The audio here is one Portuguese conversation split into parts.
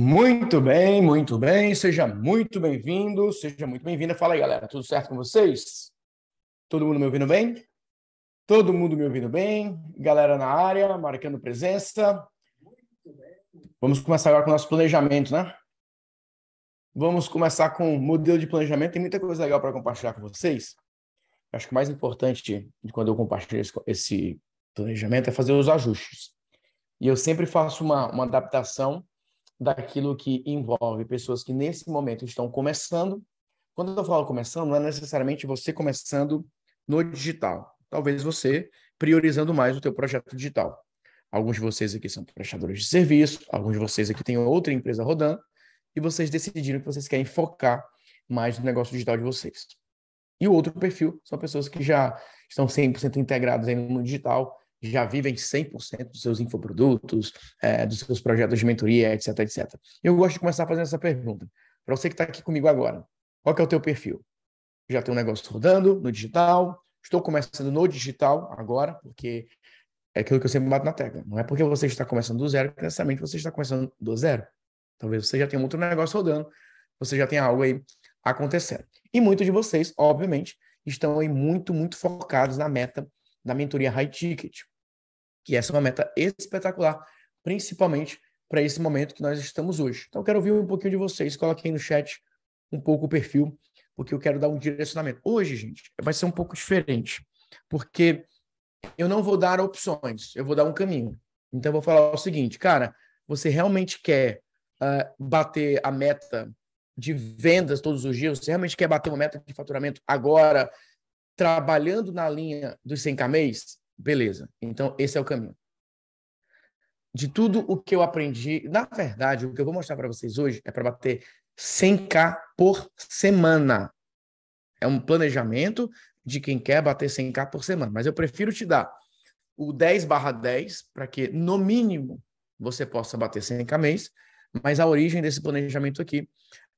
Muito bem, muito bem. Seja muito bem-vindo, seja muito bem-vinda. Fala aí, galera. Tudo certo com vocês? Todo mundo me ouvindo bem? Todo mundo me ouvindo bem? Galera na área, marcando presença. Vamos começar agora com o nosso planejamento, né? Vamos começar com o modelo de planejamento. Tem muita coisa legal para compartilhar com vocês. Acho que o mais importante de quando eu compartilho esse planejamento é fazer os ajustes. E eu sempre faço uma, uma adaptação daquilo que envolve pessoas que nesse momento estão começando. Quando eu falo começando, não é necessariamente você começando no digital. Talvez você priorizando mais o teu projeto digital. Alguns de vocês aqui são prestadores de serviço, alguns de vocês aqui têm outra empresa rodando, e vocês decidiram que vocês querem focar mais no negócio digital de vocês. E o outro perfil são pessoas que já estão 100% integradas no digital, já vivem 100% dos seus infoprodutos, é, dos seus projetos de mentoria, etc, etc. Eu gosto de começar fazendo essa pergunta. Para você que está aqui comigo agora, qual é o teu perfil? Já tem um negócio rodando no digital? Estou começando no digital agora, porque é aquilo que eu sempre bato na tecla. Não é porque você está começando do zero que necessariamente você está começando do zero. Talvez você já tenha outro negócio rodando, você já tenha algo aí acontecendo. E muitos de vocês, obviamente, estão aí muito, muito focados na meta da mentoria high ticket. E essa é uma meta espetacular, principalmente para esse momento que nós estamos hoje. Então, eu quero ouvir um pouquinho de vocês. Coloquem no chat um pouco o perfil, porque eu quero dar um direcionamento. Hoje, gente, vai ser um pouco diferente, porque eu não vou dar opções, eu vou dar um caminho. Então, eu vou falar o seguinte, cara, você realmente quer uh, bater a meta de vendas todos os dias? Você realmente quer bater uma meta de faturamento agora, trabalhando na linha dos 100k mês, beleza. Então, esse é o caminho. De tudo o que eu aprendi, na verdade, o que eu vou mostrar para vocês hoje é para bater 100k por semana. É um planejamento de quem quer bater 100k por semana, mas eu prefiro te dar o 10 barra 10 para que, no mínimo, você possa bater 100k mês, mas a origem desse planejamento aqui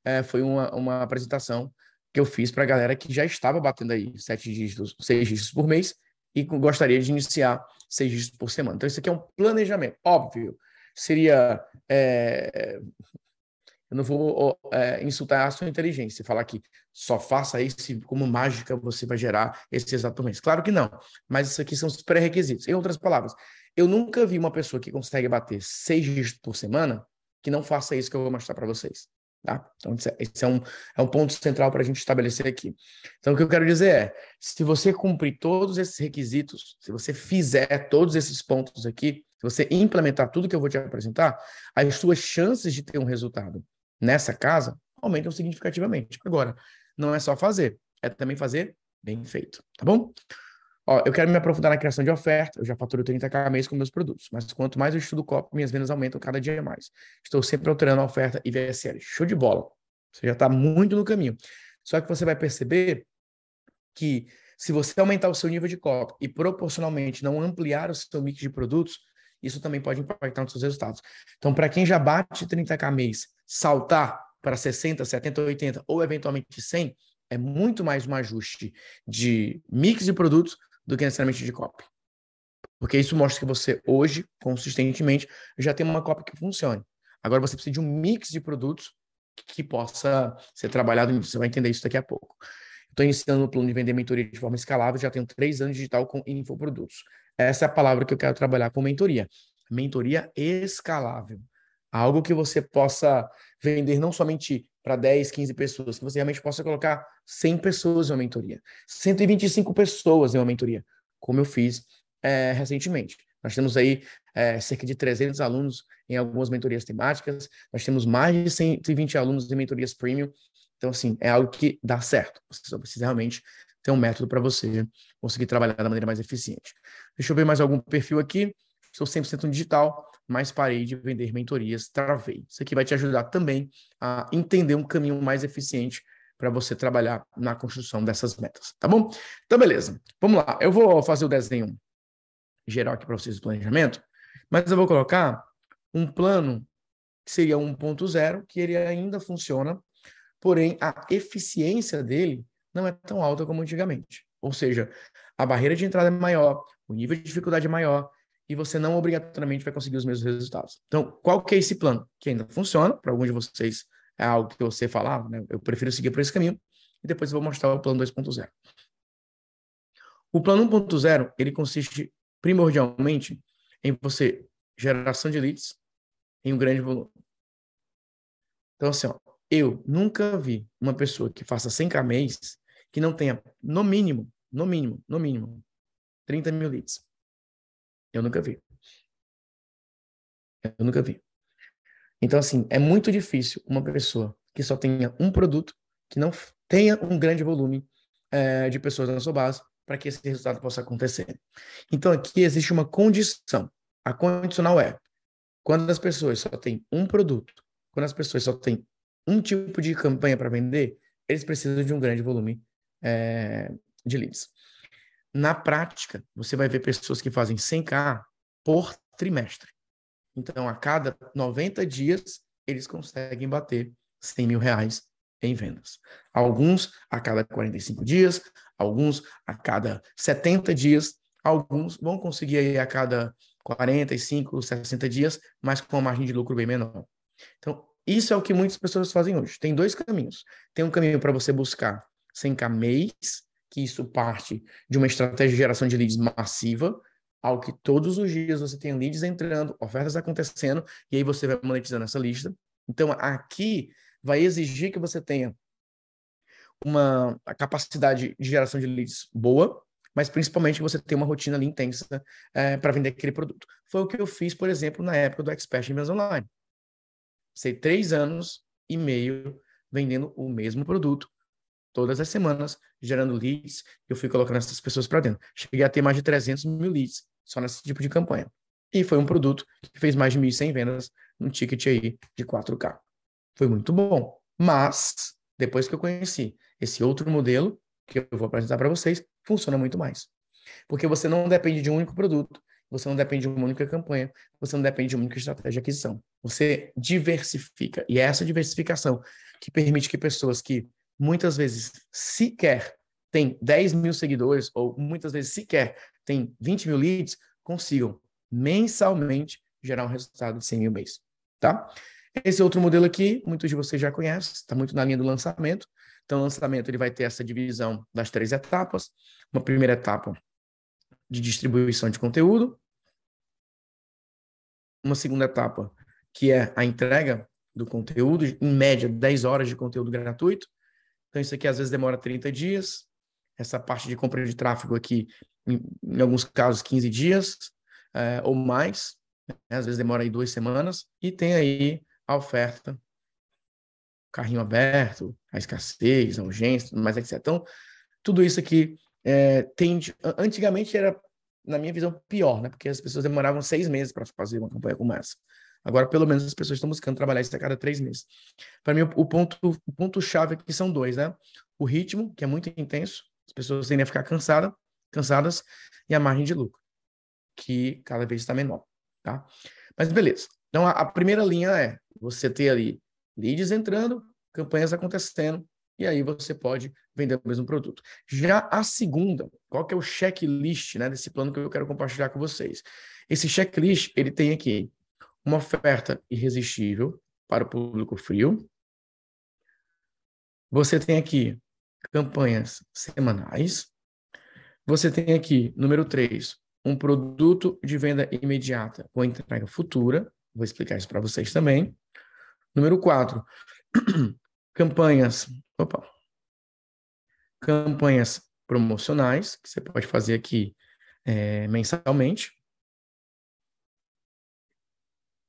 é, foi uma, uma apresentação que eu fiz para a galera que já estava batendo aí sete dígitos, seis dígitos por mês e gostaria de iniciar seis dígitos por semana. Então, isso aqui é um planejamento. Óbvio, seria. É... Eu não vou é, insultar a sua inteligência, falar que só faça isso como mágica você vai gerar esse exato mês. Claro que não, mas isso aqui são os pré-requisitos. Em outras palavras, eu nunca vi uma pessoa que consegue bater seis dígitos por semana que não faça isso que eu vou mostrar para vocês. Tá? Então, esse é um, é um ponto central para a gente estabelecer aqui. Então, o que eu quero dizer é: se você cumprir todos esses requisitos, se você fizer todos esses pontos aqui, se você implementar tudo que eu vou te apresentar, as suas chances de ter um resultado nessa casa aumentam significativamente. Agora, não é só fazer, é também fazer bem feito, tá bom? Ó, eu quero me aprofundar na criação de oferta, eu já faturo 30k mês com meus produtos, mas quanto mais eu estudo COP, minhas vendas aumentam cada dia mais. Estou sempre alterando a oferta e VSL. Show de bola. Você já está muito no caminho. Só que você vai perceber que se você aumentar o seu nível de COP e proporcionalmente não ampliar o seu mix de produtos, isso também pode impactar nos seus resultados. Então, para quem já bate 30k mês, saltar para 60, 70, 80 ou eventualmente 100, é muito mais um ajuste de mix de produtos do que necessariamente de copy. Porque isso mostra que você hoje, consistentemente, já tem uma copy que funcione. Agora você precisa de um mix de produtos que possa ser trabalhado. Você vai entender isso daqui a pouco. Estou iniciando o plano de vender mentoria de forma escalável, já tenho três anos digital com infoprodutos. Essa é a palavra que eu quero trabalhar com mentoria. Mentoria escalável. Algo que você possa vender não somente para 10, 15 pessoas, que você realmente possa colocar 100 pessoas em uma mentoria, 125 pessoas em uma mentoria, como eu fiz é, recentemente. Nós temos aí é, cerca de 300 alunos em algumas mentorias temáticas, nós temos mais de 120 alunos em mentorias premium. Então, assim, é algo que dá certo. Você só precisa realmente ter um método para você conseguir trabalhar da maneira mais eficiente. Deixa eu ver mais algum perfil aqui. Estou 100% no digital mas parei de vender mentorias, travei. Isso aqui vai te ajudar também a entender um caminho mais eficiente para você trabalhar na construção dessas metas, tá bom? Então, beleza. Vamos lá. Eu vou fazer o desenho geral aqui para vocês do planejamento, mas eu vou colocar um plano que seria 1.0, que ele ainda funciona, porém a eficiência dele não é tão alta como antigamente. Ou seja, a barreira de entrada é maior, o nível de dificuldade é maior, e você não obrigatoriamente vai conseguir os mesmos resultados. Então, qual que é esse plano? Que ainda funciona, para alguns de vocês é algo que você falava, né? Eu prefiro seguir por esse caminho, e depois eu vou mostrar o plano 2.0. O plano 1.0, ele consiste primordialmente em você geração de leads em um grande volume. Então, assim, ó, eu nunca vi uma pessoa que faça 100k mês que não tenha, no mínimo, no mínimo, no mínimo, 30 mil leads. Eu nunca vi. Eu nunca vi. Então, assim, é muito difícil uma pessoa que só tenha um produto, que não tenha um grande volume é, de pessoas na sua base, para que esse resultado possa acontecer. Então, aqui existe uma condição. A condicional é quando as pessoas só têm um produto, quando as pessoas só têm um tipo de campanha para vender, eles precisam de um grande volume é, de leads. Na prática, você vai ver pessoas que fazem 100k por trimestre. Então, a cada 90 dias, eles conseguem bater 100 mil reais em vendas. Alguns a cada 45 dias, alguns a cada 70 dias, alguns vão conseguir aí a cada 45, 60 dias, mas com uma margem de lucro bem menor. Então, isso é o que muitas pessoas fazem hoje. Tem dois caminhos. Tem um caminho para você buscar 100k mês, que isso parte de uma estratégia de geração de leads massiva, ao que todos os dias você tem leads entrando, ofertas acontecendo, e aí você vai monetizando essa lista. Então, aqui vai exigir que você tenha uma capacidade de geração de leads boa, mas principalmente que você tenha uma rotina ali intensa é, para vender aquele produto. Foi o que eu fiz, por exemplo, na época do Expert em Vendas Online. Sei três anos e meio vendendo o mesmo produto, todas as semanas, gerando leads, eu fui colocando essas pessoas para dentro. Cheguei a ter mais de 300 mil leads só nesse tipo de campanha. E foi um produto que fez mais de 1.100 vendas num ticket aí de 4K. Foi muito bom. Mas, depois que eu conheci esse outro modelo, que eu vou apresentar para vocês, funciona muito mais. Porque você não depende de um único produto, você não depende de uma única campanha, você não depende de uma única estratégia de aquisição. Você diversifica. E é essa diversificação que permite que pessoas que muitas vezes sequer têm 10 mil seguidores, ou muitas vezes sequer têm 20 mil leads, consigam mensalmente gerar um resultado de 100 mil mês. Tá? Esse outro modelo aqui, muitos de vocês já conhecem, está muito na linha do lançamento. Então, o lançamento ele vai ter essa divisão das três etapas. Uma primeira etapa de distribuição de conteúdo. Uma segunda etapa, que é a entrega do conteúdo, em média 10 horas de conteúdo gratuito. Então, isso aqui às vezes demora 30 dias. Essa parte de compra de tráfego aqui, em, em alguns casos, 15 dias é, ou mais. Né? Às vezes demora aí duas semanas. E tem aí a oferta, carrinho aberto, a escassez, a urgência, mas etc. Então, tudo isso aqui é, tende. Antigamente era, na minha visão, pior, né? Porque as pessoas demoravam seis meses para fazer uma campanha como essa. Agora, pelo menos, as pessoas estão buscando trabalhar isso a cada três meses. Para mim, o ponto, o ponto chave aqui são dois, né? O ritmo, que é muito intenso, as pessoas tendem a ficar cansada, cansadas, e a margem de lucro, que cada vez está menor, tá? Mas beleza. Então, a, a primeira linha é você ter ali leads entrando, campanhas acontecendo, e aí você pode vender o mesmo produto. Já a segunda, qual que é o checklist né, desse plano que eu quero compartilhar com vocês? Esse checklist, ele tem aqui uma oferta irresistível para o público frio. Você tem aqui campanhas semanais. Você tem aqui, número 3, um produto de venda imediata com entrega futura. Vou explicar isso para vocês também. Número 4, campanhas. Opa. Campanhas promocionais, que você pode fazer aqui é, mensalmente.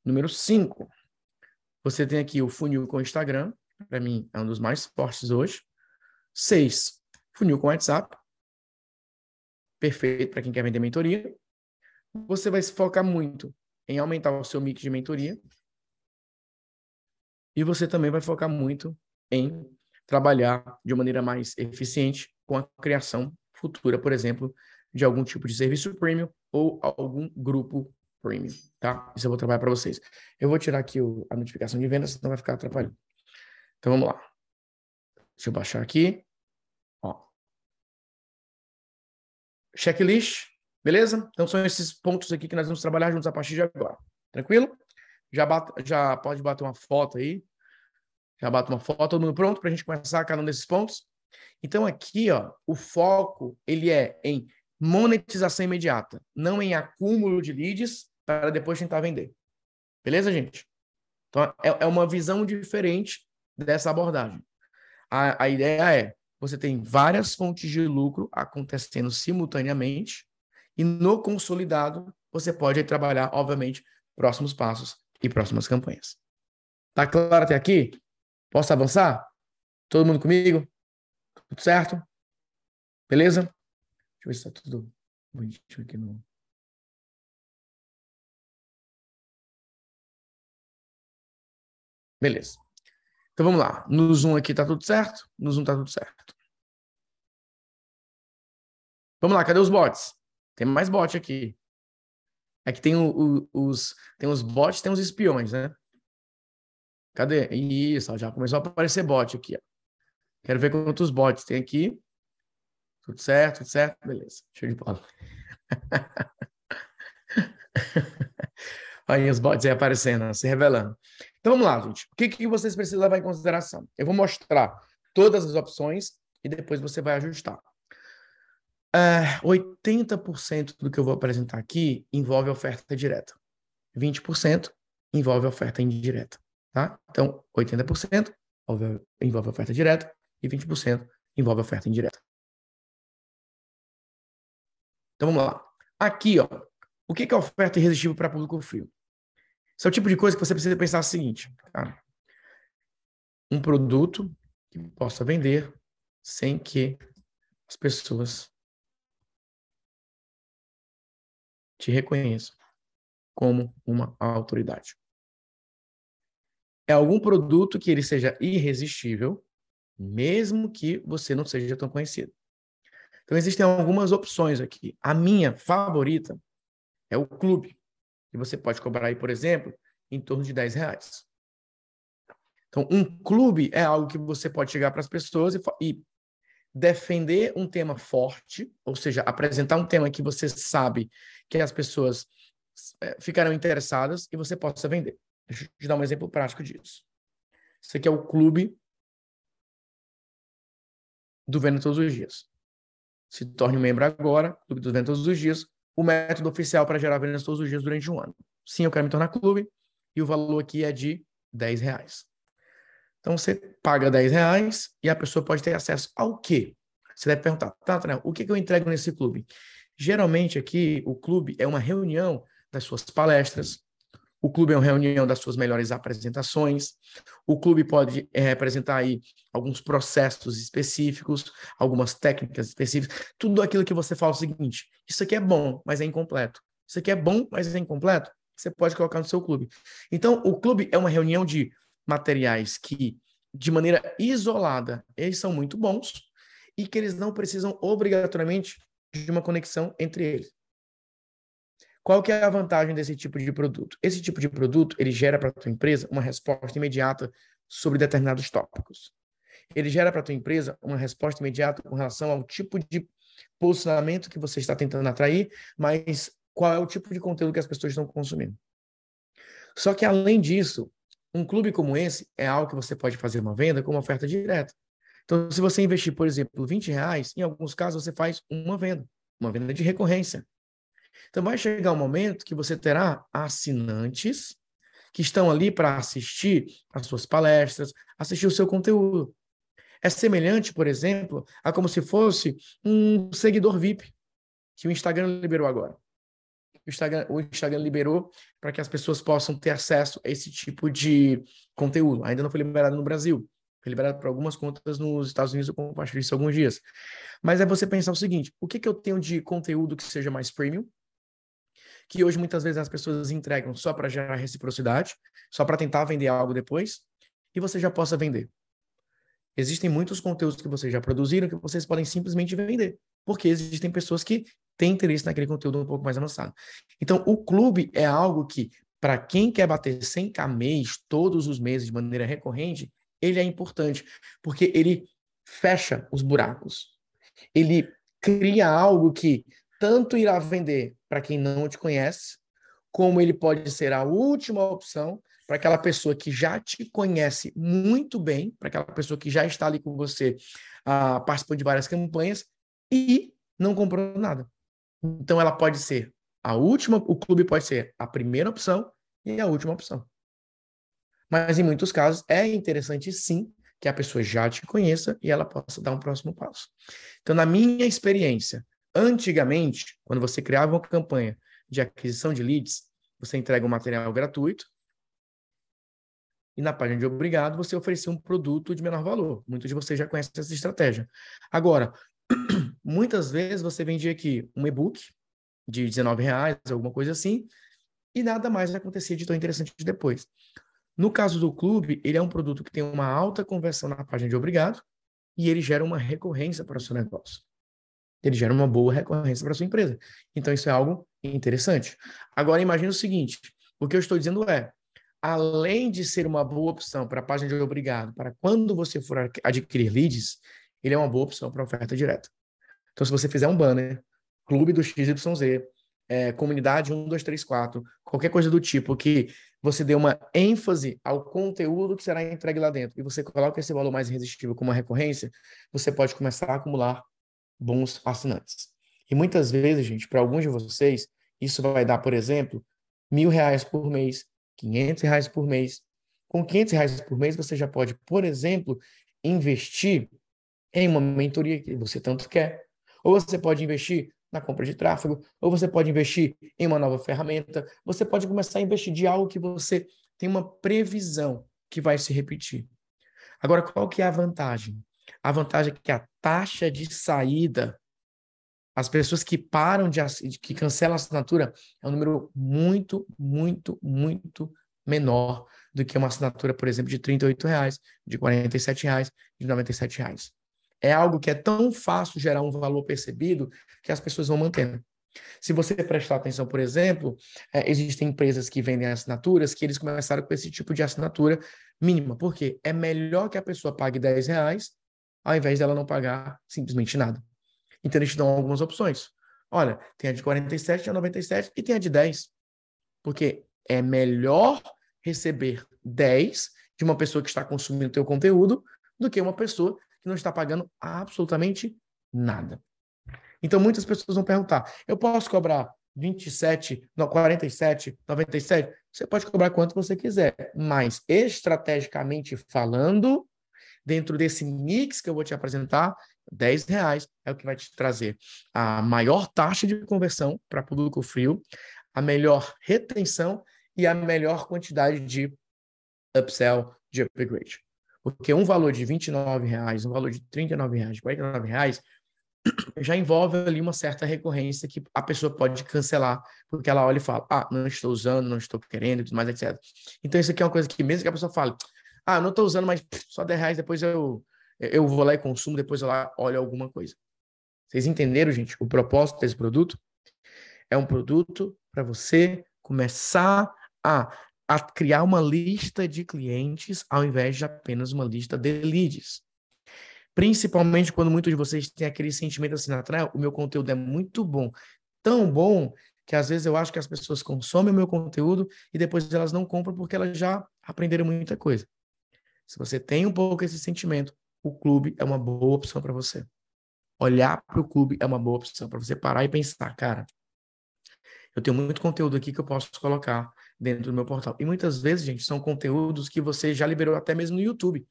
Número 5, você tem aqui o funil com Instagram, para mim é um dos mais fortes hoje. 6, funil com WhatsApp, perfeito para quem quer vender mentoria. Você vai se focar muito em aumentar o seu mix de mentoria. E você também vai focar muito em trabalhar de maneira mais eficiente com a criação futura, por exemplo, de algum tipo de serviço premium ou algum grupo premium, tá? Isso eu vou trabalhar para vocês. Eu vou tirar aqui o, a notificação de venda, senão vai ficar atrapalhando. Então vamos lá. Deixa eu baixar aqui. Ó. Checklist, Beleza? Então são esses pontos aqui que nós vamos trabalhar juntos a partir de agora. Tranquilo? Já, já pode bater uma foto aí. Já bate uma foto, todo mundo pronto para a gente começar cada um desses pontos? Então aqui, ó, o foco ele é em monetização imediata, não em acúmulo de leads para depois tentar vender. Beleza, gente? Então é, é uma visão diferente dessa abordagem. A, a ideia é você tem várias fontes de lucro acontecendo simultaneamente e no consolidado você pode trabalhar, obviamente, próximos passos e próximas campanhas. Tá claro até aqui? Posso avançar? Todo mundo comigo? Tudo certo? Beleza? Deixa eu ver se está tudo bonitinho aqui no. Beleza. Então vamos lá. No Zoom aqui tá tudo certo? No Zoom tá tudo certo. Vamos lá, cadê os bots? Tem mais bot aqui. Aqui tem o, o, os tem os bots, tem os espiões, né? Cadê? Isso, já começou a aparecer bot aqui. Ó. Quero ver quantos bots tem aqui. Tudo certo, tudo certo? Beleza. Show de bola. Aí os bots aí aparecendo, se revelando. Então vamos lá, gente. O que, que vocês precisam levar em consideração? Eu vou mostrar todas as opções e depois você vai ajustar. Uh, é, 80% do que eu vou apresentar aqui envolve oferta direta. 20% envolve oferta indireta. Tá? Então, 80% envolve, oferta direta e 20% envolve oferta indireta. Então vamos lá. Aqui, ó, o que é oferta irresistível para público frio? É o tipo de coisa que você precisa pensar o seguinte, tá? Um produto que possa vender sem que as pessoas te reconheçam como uma autoridade. É algum produto que ele seja irresistível, mesmo que você não seja tão conhecido. Então, existem algumas opções aqui. A minha favorita é o clube, que você pode cobrar aí, por exemplo, em torno de 10 reais. Então, um clube é algo que você pode chegar para as pessoas e, e defender um tema forte, ou seja, apresentar um tema que você sabe que as pessoas é, ficarão interessadas e você possa vender. Deixa eu te dar um exemplo prático disso. Isso aqui é o clube do Venda Todos os Dias. Se torne um membro agora, Clube do Venda Todos os Dias, o método oficial para gerar vendas todos os dias durante um ano. Sim, eu quero me tornar clube e o valor aqui é de 10 reais. Então você paga 10 reais e a pessoa pode ter acesso ao quê? Você deve perguntar, tá, Tanel, o que, que eu entrego nesse clube? Geralmente aqui o clube é uma reunião das suas palestras, o clube é uma reunião das suas melhores apresentações. O clube pode é, representar aí alguns processos específicos, algumas técnicas específicas. Tudo aquilo que você fala é o seguinte: isso aqui é bom, mas é incompleto. Isso aqui é bom, mas é incompleto. Você pode colocar no seu clube. Então, o clube é uma reunião de materiais que, de maneira isolada, eles são muito bons e que eles não precisam obrigatoriamente de uma conexão entre eles. Qual que é a vantagem desse tipo de produto? Esse tipo de produto, ele gera para a tua empresa uma resposta imediata sobre determinados tópicos. Ele gera para a tua empresa uma resposta imediata com relação ao tipo de posicionamento que você está tentando atrair, mas qual é o tipo de conteúdo que as pessoas estão consumindo. Só que, além disso, um clube como esse é algo que você pode fazer uma venda com uma oferta direta. Então, se você investir, por exemplo, 20 reais, em alguns casos você faz uma venda, uma venda de recorrência. Então, vai chegar um momento que você terá assinantes que estão ali para assistir as suas palestras, assistir o seu conteúdo. É semelhante, por exemplo, a como se fosse um seguidor VIP que o Instagram liberou agora o Instagram, o Instagram liberou para que as pessoas possam ter acesso a esse tipo de conteúdo. Ainda não foi liberado no Brasil. Foi liberado para algumas contas nos Estados Unidos, eu compartilhei isso alguns dias. Mas é você pensar o seguinte: o que, que eu tenho de conteúdo que seja mais premium? Que hoje muitas vezes as pessoas entregam só para gerar reciprocidade, só para tentar vender algo depois, e você já possa vender. Existem muitos conteúdos que vocês já produziram que vocês podem simplesmente vender, porque existem pessoas que têm interesse naquele conteúdo um pouco mais avançado. Então, o clube é algo que, para quem quer bater 100k mês todos os meses de maneira recorrente, ele é importante, porque ele fecha os buracos. Ele cria algo que tanto irá vender para quem não te conhece, como ele pode ser a última opção para aquela pessoa que já te conhece muito bem, para aquela pessoa que já está ali com você, uh, participando de várias campanhas e não comprou nada. Então ela pode ser a última, o clube pode ser a primeira opção e a última opção. Mas em muitos casos é interessante sim que a pessoa já te conheça e ela possa dar um próximo passo. Então, na minha experiência, antigamente, quando você criava uma campanha de aquisição de leads, você entrega um material gratuito e na página de obrigado você oferecia um produto de menor valor. Muitos de vocês já conhecem essa estratégia. Agora, muitas vezes você vendia aqui um e-book de 19 reais, alguma coisa assim, e nada mais acontecia de tão interessante depois. No caso do clube, ele é um produto que tem uma alta conversão na página de obrigado e ele gera uma recorrência para o seu negócio. Ele gera uma boa recorrência para sua empresa. Então, isso é algo interessante. Agora, imagine o seguinte: o que eu estou dizendo é, além de ser uma boa opção para a página de obrigado, para quando você for adquirir leads, ele é uma boa opção para oferta direta. Então, se você fizer um banner, clube do XYZ, é, comunidade 1, 2, 3, 4, qualquer coisa do tipo que você dê uma ênfase ao conteúdo que será entregue lá dentro e você coloca esse valor mais irresistível como uma recorrência, você pode começar a acumular bons assinantes. E muitas vezes, gente, para alguns de vocês, isso vai dar, por exemplo, mil reais por mês, quinhentos reais por mês. Com quinhentos reais por mês, você já pode, por exemplo, investir em uma mentoria que você tanto quer. Ou você pode investir na compra de tráfego, ou você pode investir em uma nova ferramenta, você pode começar a investir de algo que você tem uma previsão que vai se repetir. Agora, qual que é a vantagem? A vantagem é que a taxa de saída, as pessoas que param de que cancelam a assinatura, é um número muito, muito, muito menor do que uma assinatura, por exemplo, de R$ reais, de R$ reais, de R$ reais é algo que é tão fácil gerar um valor percebido que as pessoas vão mantendo. Se você prestar atenção, por exemplo, é, existem empresas que vendem assinaturas que eles começaram com esse tipo de assinatura mínima. Por quê? É melhor que a pessoa pague 10 reais ao invés dela não pagar simplesmente nada. Então, eles te dão algumas opções. Olha, tem a de 47, a 97 e tem a de 10. Porque é melhor receber 10 de uma pessoa que está consumindo teu conteúdo do que uma pessoa que não está pagando absolutamente nada. Então, muitas pessoas vão perguntar: eu posso cobrar 27, 47, 97? Você pode cobrar quanto você quiser, mas estrategicamente falando, dentro desse mix que eu vou te apresentar, 10 reais é o que vai te trazer a maior taxa de conversão para público frio, a melhor retenção e a melhor quantidade de upsell, de upgrade. Porque um valor de 29 reais, um valor de 39 reais, 49 reais, já envolve ali uma certa recorrência que a pessoa pode cancelar, porque ela olha e fala, ah, não estou usando, não estou querendo, mais, etc. Então, isso aqui é uma coisa que mesmo que a pessoa fale, ah, não estou usando, mas só 10 reais, depois eu, eu vou lá e consumo, depois eu lá olho alguma coisa. Vocês entenderam, gente? O propósito desse produto é um produto para você começar a a criar uma lista de clientes ao invés de apenas uma lista de leads. Principalmente quando muitos de vocês têm aquele sentimento assim, Nathanael, o meu conteúdo é muito bom, tão bom que às vezes eu acho que as pessoas consomem o meu conteúdo e depois elas não compram porque elas já aprenderam muita coisa. Se você tem um pouco esse sentimento, o clube é uma boa opção para você. Olhar para o clube é uma boa opção para você parar e pensar, cara, eu tenho muito conteúdo aqui que eu posso colocar dentro do meu portal. E muitas vezes, gente, são conteúdos que você já liberou até mesmo no YouTube.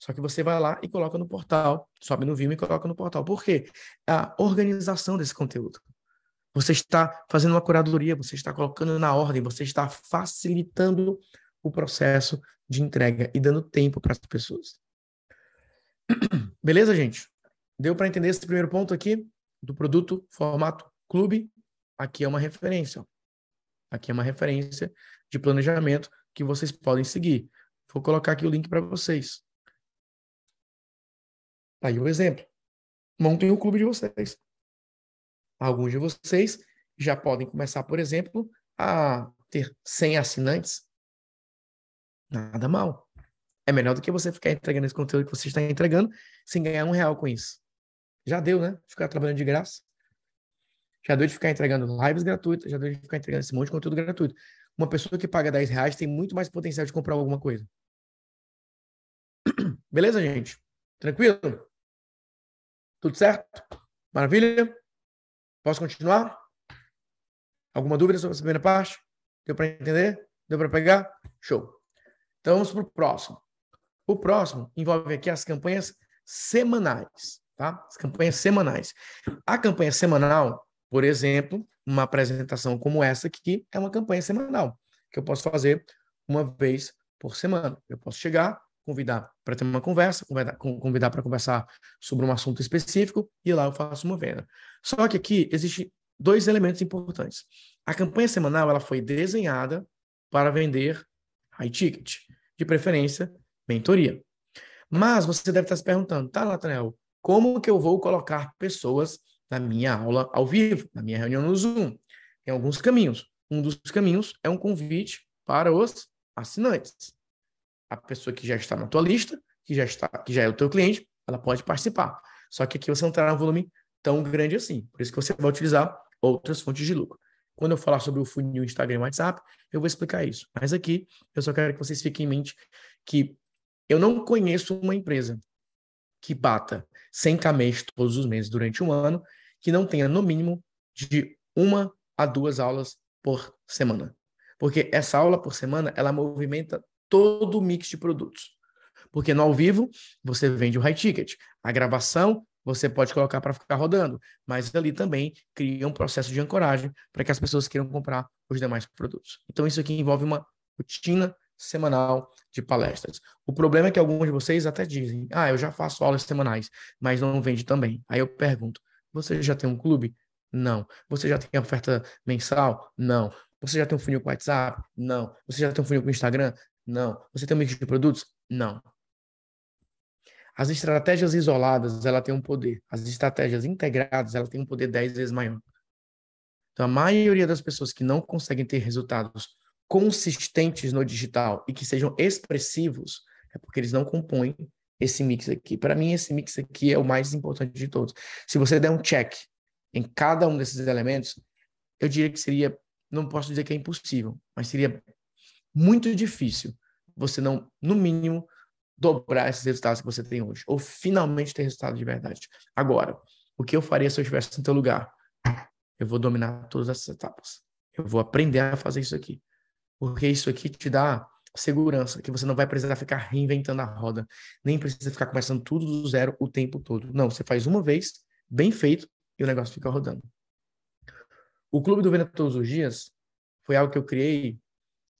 Só que você vai lá e coloca no portal, sobe no Vimeo e coloca no portal. Por quê? A organização desse conteúdo. Você está fazendo uma curadoria, você está colocando na ordem, você está facilitando o processo de entrega e dando tempo para as pessoas. Beleza, gente? Deu para entender esse primeiro ponto aqui do produto formato clube? Aqui é uma referência. Aqui é uma referência de planejamento que vocês podem seguir. Vou colocar aqui o link para vocês. Tá aí o exemplo. Montem o clube de vocês. Alguns de vocês já podem começar, por exemplo, a ter 100 assinantes. Nada mal. É melhor do que você ficar entregando esse conteúdo que você está entregando sem ganhar um real com isso. Já deu, né? Ficar trabalhando de graça. já deu de ficar entregando lives gratuitas, já deu de ficar entregando esse monte de conteúdo gratuito. Uma pessoa que paga 10 reais tem muito mais potencial de comprar alguma coisa. Beleza, gente? Tranquilo? Tudo certo? Maravilha? Posso continuar? Alguma dúvida sobre essa primeira parte? Deu para entender? Deu para pegar? Show. Então vamos para o próximo. O próximo envolve aqui as campanhas semanais, tá? As campanhas semanais. A campanha semanal, por exemplo, uma apresentação como essa aqui é uma campanha semanal, que eu posso fazer uma vez por semana. Eu posso chegar, convidar para ter uma conversa, convidar para conversar sobre um assunto específico e lá eu faço uma venda. Só que aqui existe dois elementos importantes. A campanha semanal ela foi desenhada para vender high ticket, de preferência mentoria. Mas você deve estar se perguntando, tá, Nathaniel, como que eu vou colocar pessoas na minha aula ao vivo, na minha reunião no Zoom? Tem alguns caminhos. Um dos caminhos é um convite para os assinantes. A pessoa que já está na tua lista, que já está, que já é o teu cliente, ela pode participar. Só que aqui você não terá um volume tão grande assim. Por isso que você vai utilizar outras fontes de lucro. Quando eu falar sobre o funil Instagram e WhatsApp, eu vou explicar isso. Mas aqui, eu só quero que vocês fiquem em mente que eu não conheço uma empresa que bata 100k mês todos os meses durante um ano, que não tenha no mínimo de uma a duas aulas por semana. Porque essa aula por semana, ela movimenta todo o mix de produtos. Porque no ao vivo, você vende o high ticket. A gravação, você pode colocar para ficar rodando, mas ali também cria um processo de ancoragem para que as pessoas queiram comprar os demais produtos. Então, isso aqui envolve uma rotina semanal de palestras. O problema é que alguns de vocês até dizem: ah, eu já faço aulas semanais, mas não vende também. Aí eu pergunto: você já tem um clube? Não. Você já tem oferta mensal? Não. Você já tem um funil com WhatsApp? Não. Você já tem um funil com Instagram? Não. Você tem um mix de produtos? Não. As estratégias isoladas, ela tem um poder. As estratégias integradas, ela tem um poder 10 vezes maior. Então, a maioria das pessoas que não conseguem ter resultados consistentes no digital e que sejam expressivos, é porque eles não compõem esse mix aqui. Para mim, esse mix aqui é o mais importante de todos. Se você der um check em cada um desses elementos, eu diria que seria, não posso dizer que é impossível, mas seria muito difícil você não, no mínimo, dobrar esses resultados que você tem hoje, ou finalmente ter resultado de verdade. Agora, o que eu faria se eu estivesse no teu lugar? Eu vou dominar todas essas etapas. Eu vou aprender a fazer isso aqui. Porque isso aqui te dá segurança, que você não vai precisar ficar reinventando a roda, nem precisa ficar começando tudo do zero o tempo todo. Não, você faz uma vez, bem feito, e o negócio fica rodando. O Clube do Venda Todos os Dias foi algo que eu criei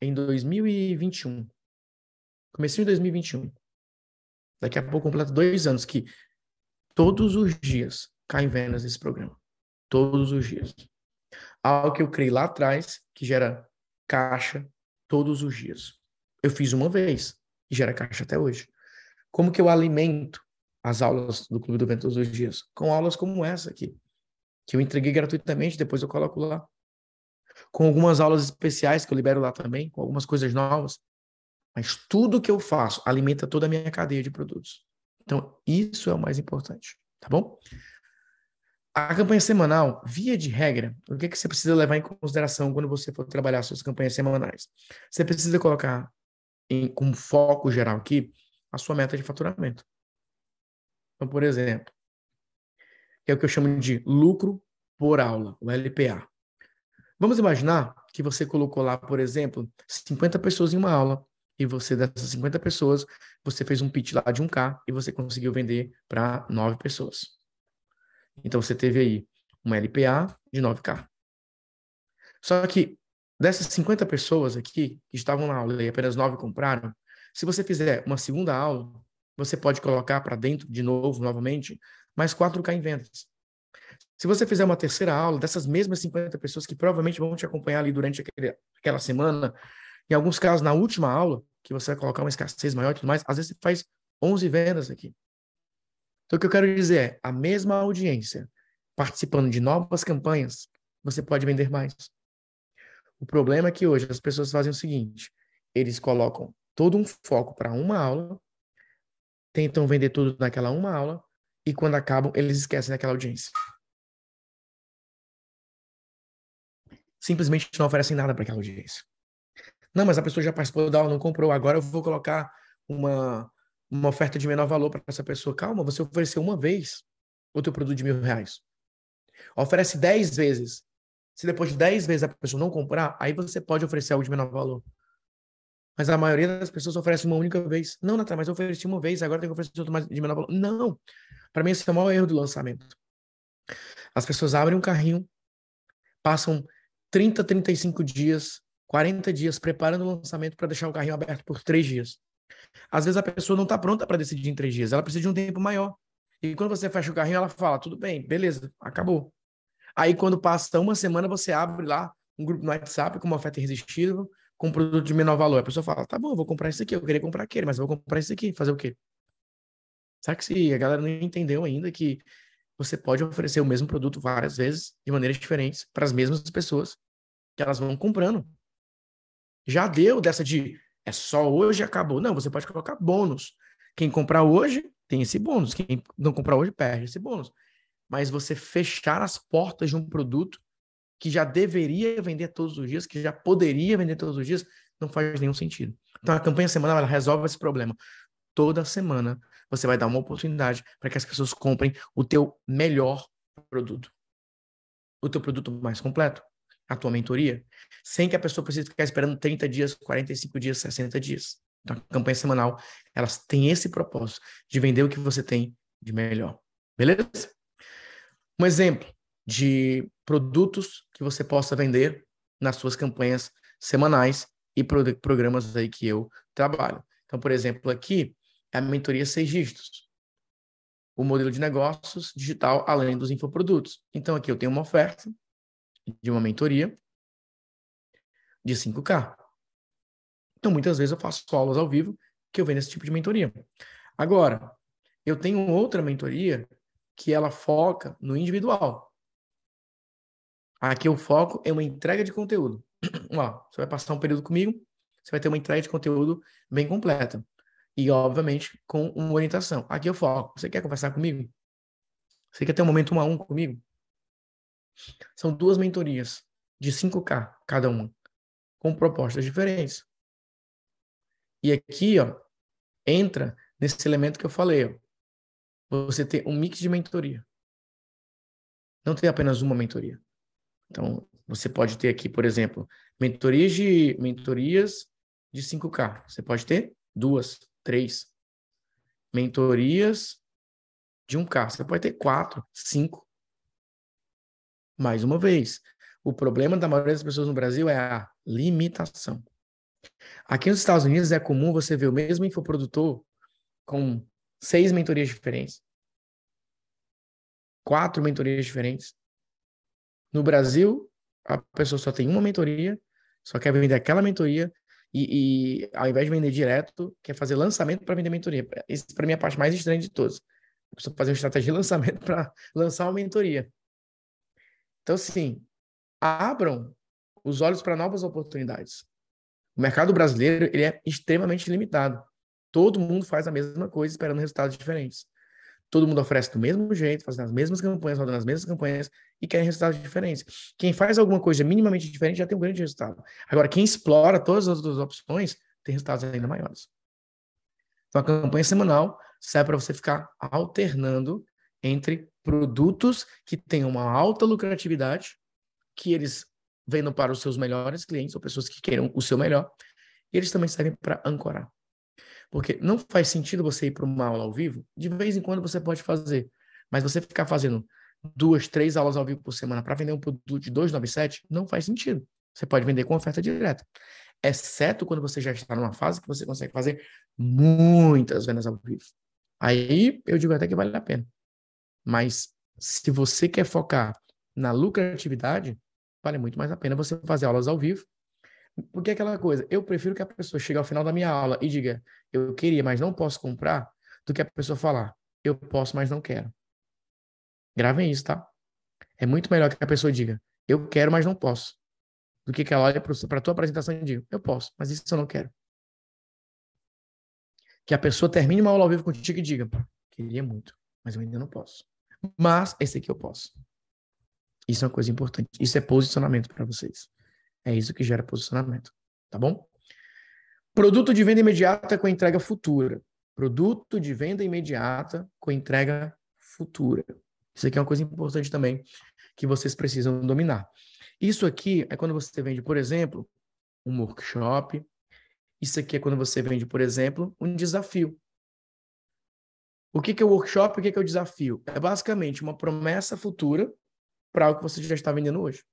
em 2021. Comecei em 2021. Daqui a pouco completa dois anos que todos os dias caem vendas esse programa. Todos os dias. Algo que eu criei lá atrás, que gera caixa todos os dias. Eu fiz uma vez e gera caixa até hoje. Como que eu alimento as aulas do Clube do Vento todos os dias? Com aulas como essa aqui, que eu entreguei gratuitamente, depois eu coloco lá. Com algumas aulas especiais que eu libero lá também, com algumas coisas novas. Mas tudo que eu faço alimenta toda a minha cadeia de produtos. Então, isso é o mais importante, tá bom? A campanha semanal, via de regra, o que, é que você precisa levar em consideração quando você for trabalhar suas campanhas semanais? Você precisa colocar em, como foco geral aqui a sua meta de faturamento. Então, por exemplo, é o que eu chamo de lucro por aula, o LPA. Vamos imaginar que você colocou lá, por exemplo, 50 pessoas em uma aula e você, dessas 50 pessoas, você fez um pitch lá de 1K e você conseguiu vender para 9 pessoas. Então você teve aí uma LPA de 9K. Só que dessas 50 pessoas aqui que estavam na aula e apenas 9 compraram, se você fizer uma segunda aula, você pode colocar para dentro de novo, novamente, mais 4K em vendas. Se você fizer uma terceira aula, dessas mesmas 50 pessoas que provavelmente vão te acompanhar ali durante aquele, aquela semana, em alguns casos, na última aula, que você vai colocar uma escassez maior e tudo mais, às vezes você faz 11 vendas aqui. Então, o que eu quero dizer é, a mesma audiência participando de novas campanhas, você pode vender mais. O problema é que hoje as pessoas fazem o seguinte, eles colocam todo um foco para uma aula, tentam vender tudo naquela uma aula, e quando acabam, eles esquecem daquela audiência. simplesmente não oferecem nada para aquela audiência. Não, mas a pessoa já participou da aula, não comprou, agora eu vou colocar uma, uma oferta de menor valor para essa pessoa. Calma, você ofereceu uma vez o teu produto de mil reais. Oferece dez vezes. Se depois de dez vezes a pessoa não comprar, aí você pode oferecer algo de menor valor. Mas a maioria das pessoas oferece uma única vez. Não, Natália, mas eu ofereci uma vez, agora tem que oferecer outro mais de menor valor. Não. Para mim, esse é o maior erro do lançamento. As pessoas abrem um carrinho, passam 30, 35 dias, 40 dias preparando o lançamento para deixar o carrinho aberto por três dias. Às vezes a pessoa não está pronta para decidir em três dias, ela precisa de um tempo maior. E quando você fecha o carrinho, ela fala: tudo bem, beleza, acabou. Aí quando passa uma semana, você abre lá um grupo no WhatsApp com uma oferta irresistível, com um produto de menor valor. A pessoa fala, tá bom, vou comprar isso aqui, eu queria comprar aquele, mas eu vou comprar isso aqui, fazer o quê? Sabe que se a galera não entendeu ainda que você pode oferecer o mesmo produto várias vezes, de maneiras diferentes, para as mesmas pessoas, que elas vão comprando. Já deu dessa de é só hoje acabou. Não, você pode colocar bônus. Quem comprar hoje tem esse bônus. Quem não comprar hoje perde esse bônus. Mas você fechar as portas de um produto que já deveria vender todos os dias, que já poderia vender todos os dias, não faz nenhum sentido. Então a campanha semanal ela resolve esse problema. Toda semana você vai dar uma oportunidade para que as pessoas comprem o teu melhor produto. O teu produto mais completo, a tua mentoria, sem que a pessoa precise ficar esperando 30 dias, 45 dias, 60 dias. Então a campanha semanal, elas têm esse propósito de vender o que você tem de melhor. Beleza? Um exemplo de produtos que você possa vender nas suas campanhas semanais e pro programas aí que eu trabalho. Então, por exemplo, aqui é a mentoria seis dígitos. O modelo de negócios digital além dos infoprodutos. Então, aqui eu tenho uma oferta de uma mentoria de 5K. Então, muitas vezes eu faço aulas ao vivo que eu vendo esse tipo de mentoria. Agora, eu tenho outra mentoria que ela foca no individual. Aqui o foco é uma entrega de conteúdo. Você vai passar um período comigo, você vai ter uma entrega de conteúdo bem completa. E, obviamente, com uma orientação. Aqui eu foco. Você quer conversar comigo? Você quer ter um momento um a um comigo? São duas mentorias de 5K cada uma, com propostas diferentes. E aqui, ó, entra nesse elemento que eu falei, ó. Você tem um mix de mentoria. Não tem apenas uma mentoria. Então, você pode ter aqui, por exemplo, mentorias de mentorias de 5K. Você pode ter duas, três. Mentorias de 1K. Você pode ter quatro, cinco. Mais uma vez, o problema da maioria das pessoas no Brasil é a limitação. Aqui nos Estados Unidos é comum você ver o mesmo infoprodutor com seis mentorias diferentes, quatro mentorias diferentes, no Brasil, a pessoa só tem uma mentoria, só quer vender aquela mentoria e, e ao invés de vender direto, quer fazer lançamento para vender mentoria. Isso para mim é a parte mais estranha de todos. A pessoa fazer uma estratégia de lançamento para lançar uma mentoria. Então, assim, abram os olhos para novas oportunidades. O mercado brasileiro ele é extremamente limitado. Todo mundo faz a mesma coisa esperando resultados diferentes todo mundo oferece do mesmo jeito, fazendo as mesmas campanhas, rodando as mesmas campanhas e querem resultados diferentes. Quem faz alguma coisa minimamente diferente já tem um grande resultado. Agora, quem explora todas as outras opções tem resultados ainda maiores. Então, a campanha semanal serve para você ficar alternando entre produtos que tenham uma alta lucratividade, que eles vendam para os seus melhores clientes ou pessoas que queiram o seu melhor, e eles também servem para ancorar. Porque não faz sentido você ir para uma aula ao vivo, de vez em quando você pode fazer, mas você ficar fazendo duas, três aulas ao vivo por semana para vender um produto de 297 não faz sentido. Você pode vender com oferta direta. Exceto quando você já está numa fase que você consegue fazer muitas vendas ao vivo. Aí eu digo até que vale a pena. Mas se você quer focar na lucratividade, vale muito mais a pena você fazer aulas ao vivo porque é aquela coisa, eu prefiro que a pessoa chegue ao final da minha aula e diga, eu queria, mas não posso comprar, do que a pessoa falar, eu posso, mas não quero. Gravem isso, tá? É muito melhor que a pessoa diga, eu quero, mas não posso, do que que ela olhe para a tua apresentação e diga, eu posso, mas isso eu não quero. Que a pessoa termine uma aula ao vivo contigo e diga, queria muito, mas eu ainda não posso. Mas esse aqui eu posso. Isso é uma coisa importante. Isso é posicionamento para vocês. É isso que gera posicionamento, tá bom? Produto de venda imediata com entrega futura. Produto de venda imediata com entrega futura. Isso aqui é uma coisa importante também que vocês precisam dominar. Isso aqui é quando você vende, por exemplo, um workshop. Isso aqui é quando você vende, por exemplo, um desafio. O que, é o workshop? O que, que é o desafio? É basicamente uma promessa futura para algo que você já está vendendo hoje.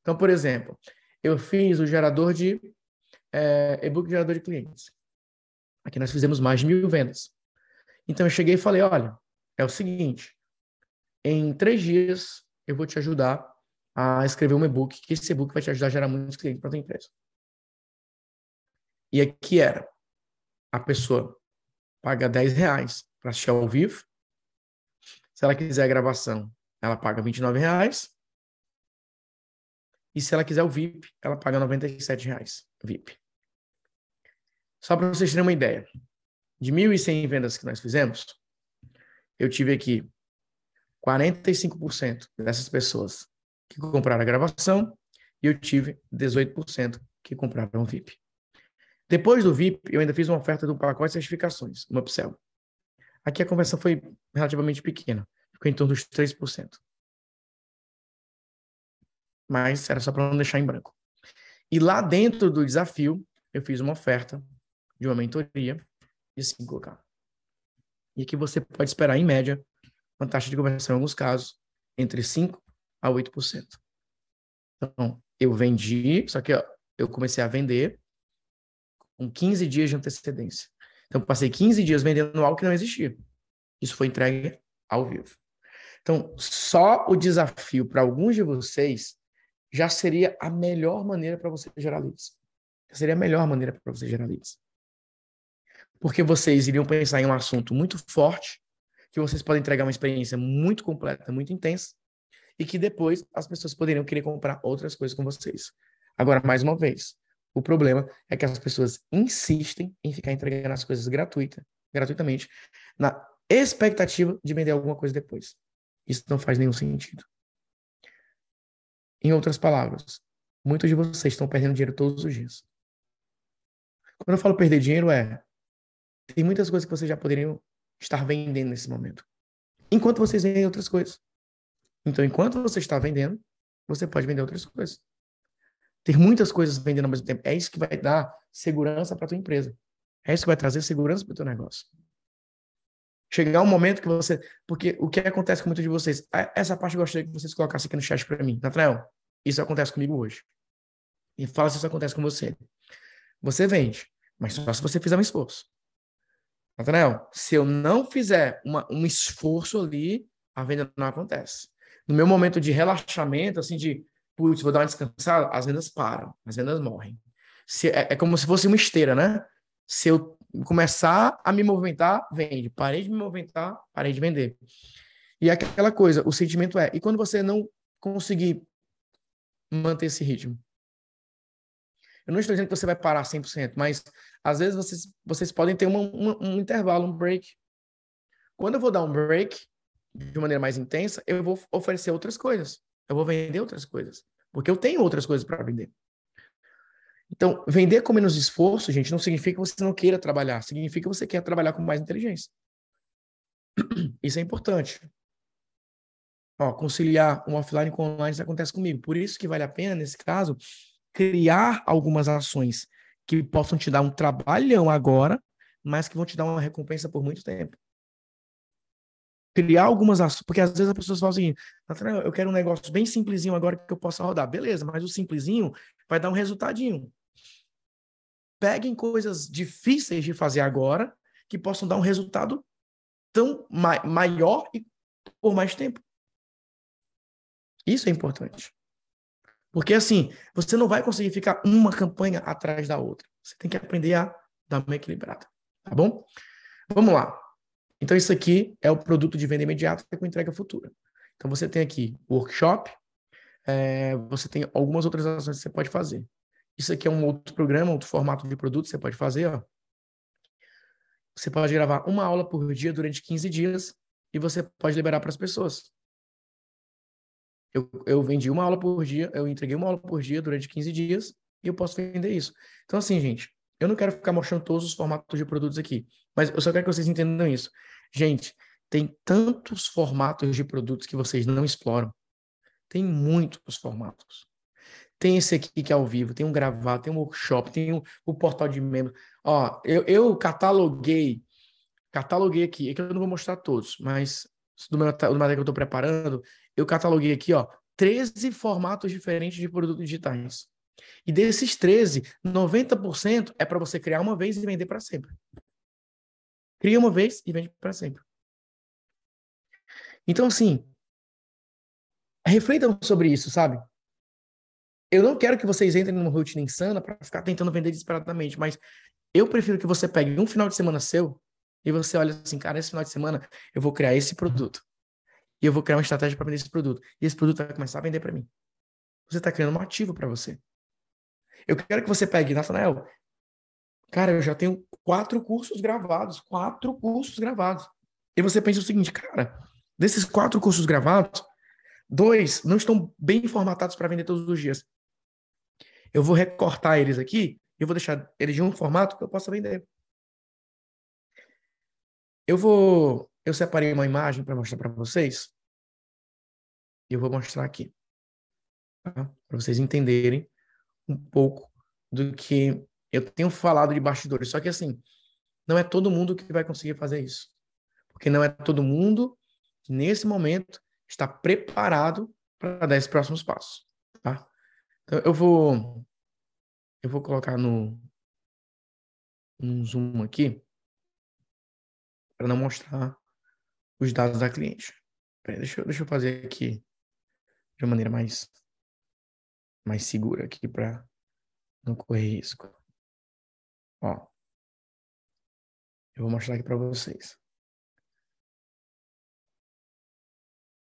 Então, por exemplo, eu fiz o gerador de é, e-book gerador de clientes. Aqui nós fizemos mais de mil vendas. Então eu cheguei e falei, olha, é o seguinte, em três dias eu vou te ajudar a escrever um e-book, que esse e-book vai te ajudar a gerar muitos clientes para a tua empresa. E aqui era, a pessoa paga 10 reais para assistir ao vivo. Se ela quiser a gravação, ela paga 29 reais. E se ela quiser o VIP, ela paga 97 reais VIP. Só para vocês terem uma ideia, de 1.100 vendas que nós fizemos, eu tive aqui 45% dessas pessoas que compraram a gravação e eu tive 18% que compraram o VIP. Depois do VIP, eu ainda fiz uma oferta do pacote de certificações, uma upsell. Aqui a conversão foi relativamente pequena, ficou em torno dos 3%. Mas era só para não deixar em branco. E lá dentro do desafio, eu fiz uma oferta de uma mentoria de 5K. E aqui você pode esperar, em média, uma taxa de conversão, em alguns casos, entre 5% a 8%. Então, eu vendi, só que ó, eu comecei a vender com 15 dias de antecedência. Então, passei 15 dias vendendo algo que não existia. Isso foi entregue ao vivo. Então, só o desafio para alguns de vocês já seria a melhor maneira para você gerar leads. Seria a melhor maneira para você gerar leads. Porque vocês iriam pensar em um assunto muito forte, que vocês podem entregar uma experiência muito completa, muito intensa, e que depois as pessoas poderiam querer comprar outras coisas com vocês. Agora, mais uma vez, o problema é que as pessoas insistem em ficar entregando as coisas gratuita, gratuitamente, na expectativa de vender alguma coisa depois. Isso não faz nenhum sentido. Em outras palavras, muitos de vocês estão perdendo dinheiro todos os dias. Quando eu falo perder dinheiro, é. Tem muitas coisas que vocês já poderiam estar vendendo nesse momento. Enquanto vocês vendem outras coisas. Então, enquanto você está vendendo, você pode vender outras coisas ter muitas coisas vendendo ao mesmo tempo. É isso que vai dar segurança para tua empresa. É isso que vai trazer segurança para o teu negócio. Chegar um momento que você. Porque o que acontece com muitos de vocês? Essa parte eu gostaria que vocês colocassem aqui no chat para mim. Nathanael, isso acontece comigo hoje. E fala se isso acontece com você. Você vende, mas só se você fizer um esforço. Nathanael, se eu não fizer uma, um esforço ali, a venda não acontece. No meu momento de relaxamento, assim, de putz, vou dar uma descansada, as vendas param, as vendas morrem. Se, é, é, como se fosse uma esteira, né? Se eu começar a me movimentar, vende. Parei de me movimentar, parei de vender. E é aquela coisa, o sentimento é, e quando você não conseguir manter esse ritmo? Eu não estou dizendo que você vai parar 100%, mas às vezes vocês, vocês podem ter uma, uma, um intervalo, um break. Quando eu vou dar um break de maneira mais intensa, eu vou oferecer outras coisas. Eu vou vender outras coisas. Porque eu tenho outras coisas para vender. Então, vender com menos esforço, gente, não significa que você não queira trabalhar. Significa que você quer trabalhar com mais inteligência. Isso é importante. Ó, conciliar um offline com online isso acontece comigo. Por isso que vale a pena, nesse caso, criar algumas ações que possam te dar um trabalhão agora, mas que vão te dar uma recompensa por muito tempo criar algumas ações, porque às vezes as pessoas falam assim, eu quero um negócio bem simplesinho agora que eu possa rodar. Beleza, mas o simplesinho vai dar um resultadinho. Peguem coisas difíceis de fazer agora que possam dar um resultado tão ma maior e por mais tempo. Isso é importante. Porque assim, você não vai conseguir ficar uma campanha atrás da outra. Você tem que aprender a dar uma equilibrada. Tá bom? Vamos lá. Então, isso aqui é o produto de venda imediata com entrega futura. Então, você tem aqui workshop, é, você tem algumas outras ações que você pode fazer. Isso aqui é um outro programa, outro formato de produto que você pode fazer. Ó. Você pode gravar uma aula por dia durante 15 dias e você pode liberar para as pessoas. Eu, eu vendi uma aula por dia, eu entreguei uma aula por dia durante 15 dias e eu posso vender isso. Então, assim, gente, eu não quero ficar mostrando todos os formatos de produtos aqui, mas eu só quero que vocês entendam isso. Gente, tem tantos formatos de produtos que vocês não exploram. Tem muitos formatos. Tem esse aqui que é ao vivo, tem um gravado, tem um workshop, tem um, o portal de membros. Ó, eu, eu cataloguei, cataloguei aqui, é que eu não vou mostrar todos, mas do, do material que eu estou preparando, eu cataloguei aqui, ó, 13 formatos diferentes de produtos digitais. E desses 13, 90% é para você criar uma vez e vender para sempre. Cria uma vez e vende para sempre. Então, assim, reflitam sobre isso, sabe? Eu não quero que vocês entrem numa rotina insana para ficar tentando vender desesperadamente, mas eu prefiro que você pegue um final de semana seu e você olhe assim, cara, esse final de semana eu vou criar esse produto. E eu vou criar uma estratégia para vender esse produto. E esse produto vai começar a vender para mim. Você está criando um ativo para você. Eu quero que você pegue, Nathanael, cara, eu já tenho quatro cursos gravados, quatro cursos gravados. E você pensa o seguinte, cara, desses quatro cursos gravados, dois não estão bem formatados para vender todos os dias. Eu vou recortar eles aqui eu vou deixar eles de um formato que eu possa vender. Eu vou. Eu separei uma imagem para mostrar para vocês. E eu vou mostrar aqui. Tá? Para vocês entenderem um pouco do que eu tenho falado de bastidores. Só que assim, não é todo mundo que vai conseguir fazer isso. Porque não é todo mundo que nesse momento está preparado para dar esses próximos passos. Tá? Então, eu vou eu vou colocar no, no zoom aqui para não mostrar os dados da cliente. Deixa, deixa eu fazer aqui de uma maneira mais, mais segura aqui para não correr risco. Ó, eu vou mostrar aqui para vocês.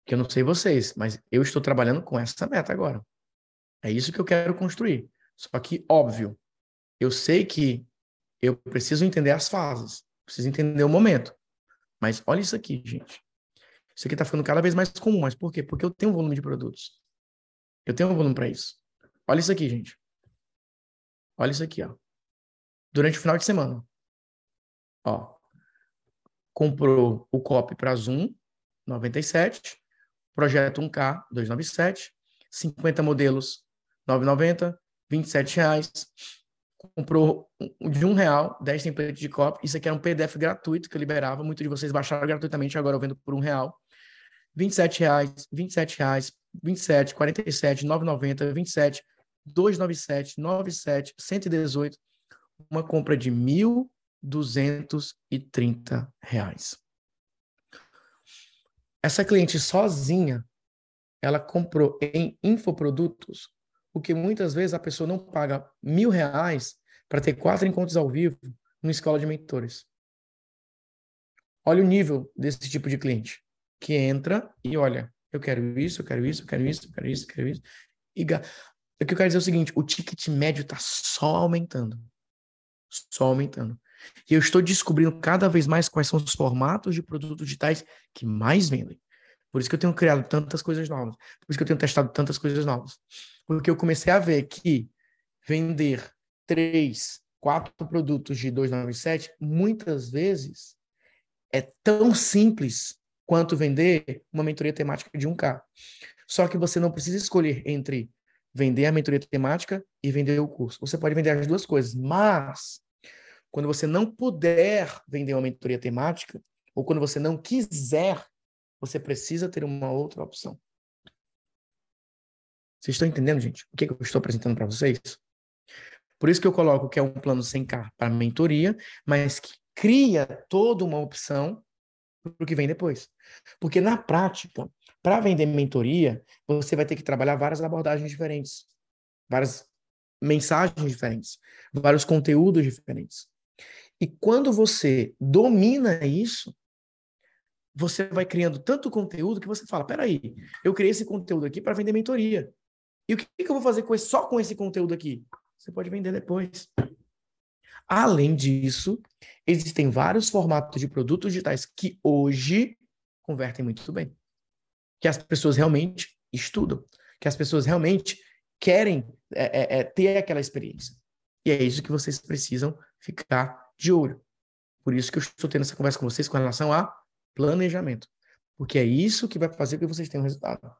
Que eu não sei vocês, mas eu estou trabalhando com essa meta agora. É isso que eu quero construir. Só que, óbvio, eu sei que eu preciso entender as fases, preciso entender o momento. Mas olha isso aqui, gente. Isso aqui está ficando cada vez mais comum. Mas por quê? Porque eu tenho um volume de produtos. Eu tenho um volume para isso. Olha isso aqui, gente. Olha isso aqui, ó. Durante o final de semana. Ó. Comprou o copy para Zoom, 97. Projeto 1K, 297. 50 modelos, 990. 27 reais, comprou de um real, 10 templates de copy. Isso aqui era um PDF gratuito que eu liberava. Muitos de vocês baixaram gratuitamente, agora eu vendo por um real. 27 reais, 27 reais, 27, 47, 9,90, 27, 297, 97, 118. Uma compra de 1.230 reais. Essa cliente sozinha, ela comprou em infoprodutos porque muitas vezes a pessoa não paga mil reais para ter quatro encontros ao vivo numa escola de mentores. Olha o nível desse tipo de cliente que entra e olha, eu quero isso, eu quero isso, eu quero isso, eu quero isso, eu quero isso. E o que eu quero dizer é o seguinte: o ticket médio está só aumentando. Só aumentando. E eu estou descobrindo cada vez mais quais são os formatos de produtos digitais que mais vendem. Por isso que eu tenho criado tantas coisas novas. Por isso que eu tenho testado tantas coisas novas. Porque eu comecei a ver que vender três, quatro produtos de 297, muitas vezes é tão simples quanto vender uma mentoria temática de 1K. Só que você não precisa escolher entre vender a mentoria temática e vender o curso. Você pode vender as duas coisas, mas quando você não puder vender uma mentoria temática, ou quando você não quiser, você precisa ter uma outra opção. Vocês estão entendendo, gente? O que, eu estou apresentando para vocês? Por isso que eu coloco que é um plano 100K para mentoria, mas que cria toda uma opção para o que vem depois. Porque na prática, para vender mentoria, você vai ter que trabalhar várias abordagens diferentes, várias mensagens diferentes, vários conteúdos diferentes. E quando você domina isso, você vai criando tanto conteúdo que você fala: peraí, eu criei esse conteúdo aqui para vender mentoria. E o que, que eu vou fazer com esse, só com esse conteúdo aqui? Você pode vender depois. Além disso, existem vários formatos de produtos digitais que hoje convertem muito bem. Que as pessoas realmente estudam, que as pessoas realmente querem é, é, é, ter aquela experiência. E é isso que vocês precisam ficar de olho. Por isso que eu estou tendo essa conversa com vocês com relação a planejamento. Porque é isso que vai fazer com que vocês tenham resultado.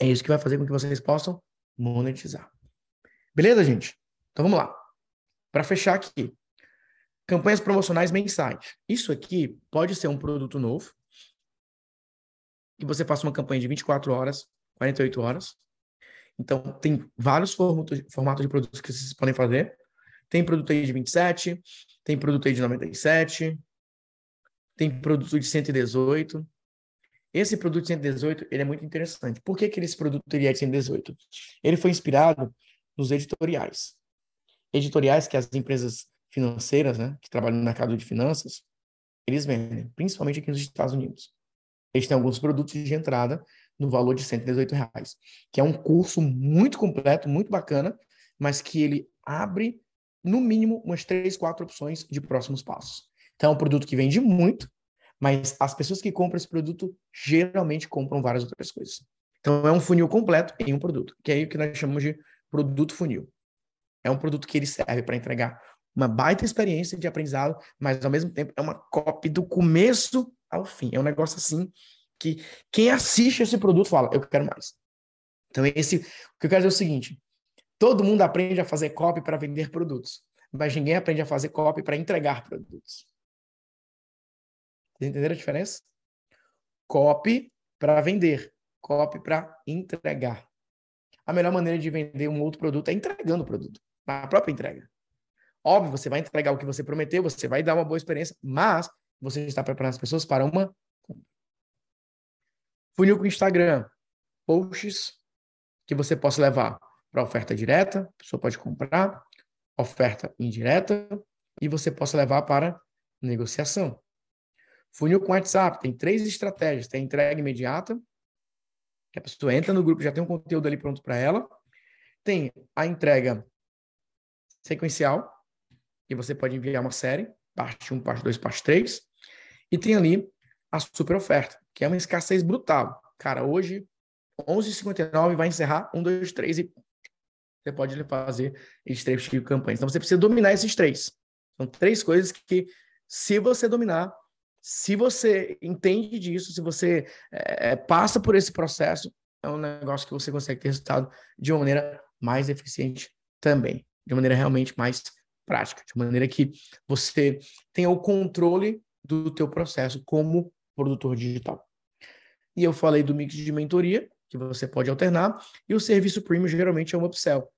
É isso que vai fazer com que vocês possam monetizar. Beleza, gente? Então vamos lá. Para fechar aqui, campanhas promocionais mensais. Isso aqui pode ser um produto novo, que você faça uma campanha de 24 horas, 48 horas. Então, tem vários formatos, de produtos que vocês podem fazer. Tem produto aí de 27, tem produto aí de 97, tem produto de 118. Esse produto de 118, ele é muito interessante. Por que, que esse produto teria de 118? Ele foi inspirado nos editoriais. Editoriais que as empresas financeiras, né, que trabalham no mercado de finanças, eles vendem, principalmente aqui nos Estados Unidos. Eles têm alguns produtos de entrada no valor de 118 reais, que é um curso muito completo, muito bacana, mas que ele abre, no mínimo, umas três, quatro opções de próximos passos. Então, é um produto que vende muito, mas as pessoas que compram esse produto geralmente compram várias outras coisas. Então, é um funil completo em um produto, que é o que nós chamamos de produto funil. É um produto que ele serve para entregar uma baita experiência de aprendizado, mas ao mesmo tempo é uma cópia do começo ao fim. É um negócio assim que quem assiste esse produto fala, eu quero mais. Então, esse, o que eu quero dizer é o seguinte: todo mundo aprende a fazer copy para vender produtos, mas ninguém aprende a fazer copy para entregar produtos. Entenderam a diferença? Copy para vender, copy para entregar. A melhor maneira de vender um outro produto é entregando o produto, na própria entrega. Óbvio, você vai entregar o que você prometeu, você vai dar uma boa experiência, mas você está preparando as pessoas para uma funil com Instagram, posts que você possa levar para oferta direta, a pessoa pode comprar, oferta indireta e você possa levar para negociação. Funil com WhatsApp tem três estratégias, tem entrega imediata, que a pessoa entra no grupo já tem um conteúdo ali pronto para ela. Tem a entrega sequencial, e você pode enviar uma série, parte 1, parte 2, parte 3. E tem ali a super oferta, que é uma escassez brutal. Cara, hoje, 11h59 vai encerrar 1, 2, 3 e você pode fazer esses três tipos de campanhas. Então, você precisa dominar esses três. São três coisas que, se você dominar, se você entende disso, se você é, passa por esse processo, é um negócio que você consegue ter resultado de uma maneira mais eficiente também, de uma maneira realmente mais prática, de maneira que você tenha o controle do teu processo como produtor digital. E eu falei do mix de mentoria, que você pode alternar, e o serviço premium geralmente é um upsell,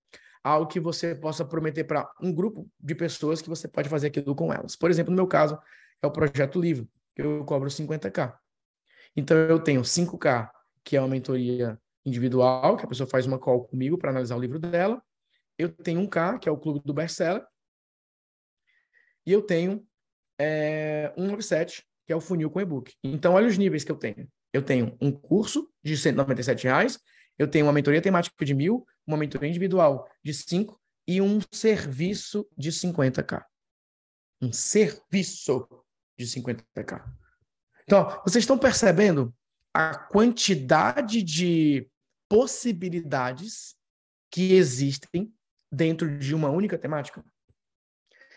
algo que você possa prometer para um grupo de pessoas que você pode fazer aquilo com elas. Por exemplo, no meu caso, é o projeto livre, que eu cobro 50k. Então eu tenho 5k, que é uma mentoria individual, que a pessoa faz uma call comigo para analisar o livro dela. Eu tenho um K, que é o clube do best-seller, e eu tenho é, um offset, que é o funil com e-book. Então, olha os níveis que eu tenho. Eu tenho um curso de 197 reais, eu tenho uma mentoria temática de mil, uma mentoria individual de 5 e um serviço de 50k. Um serviço de 50k. Então, vocês estão percebendo a quantidade de possibilidades que existem dentro de uma única temática?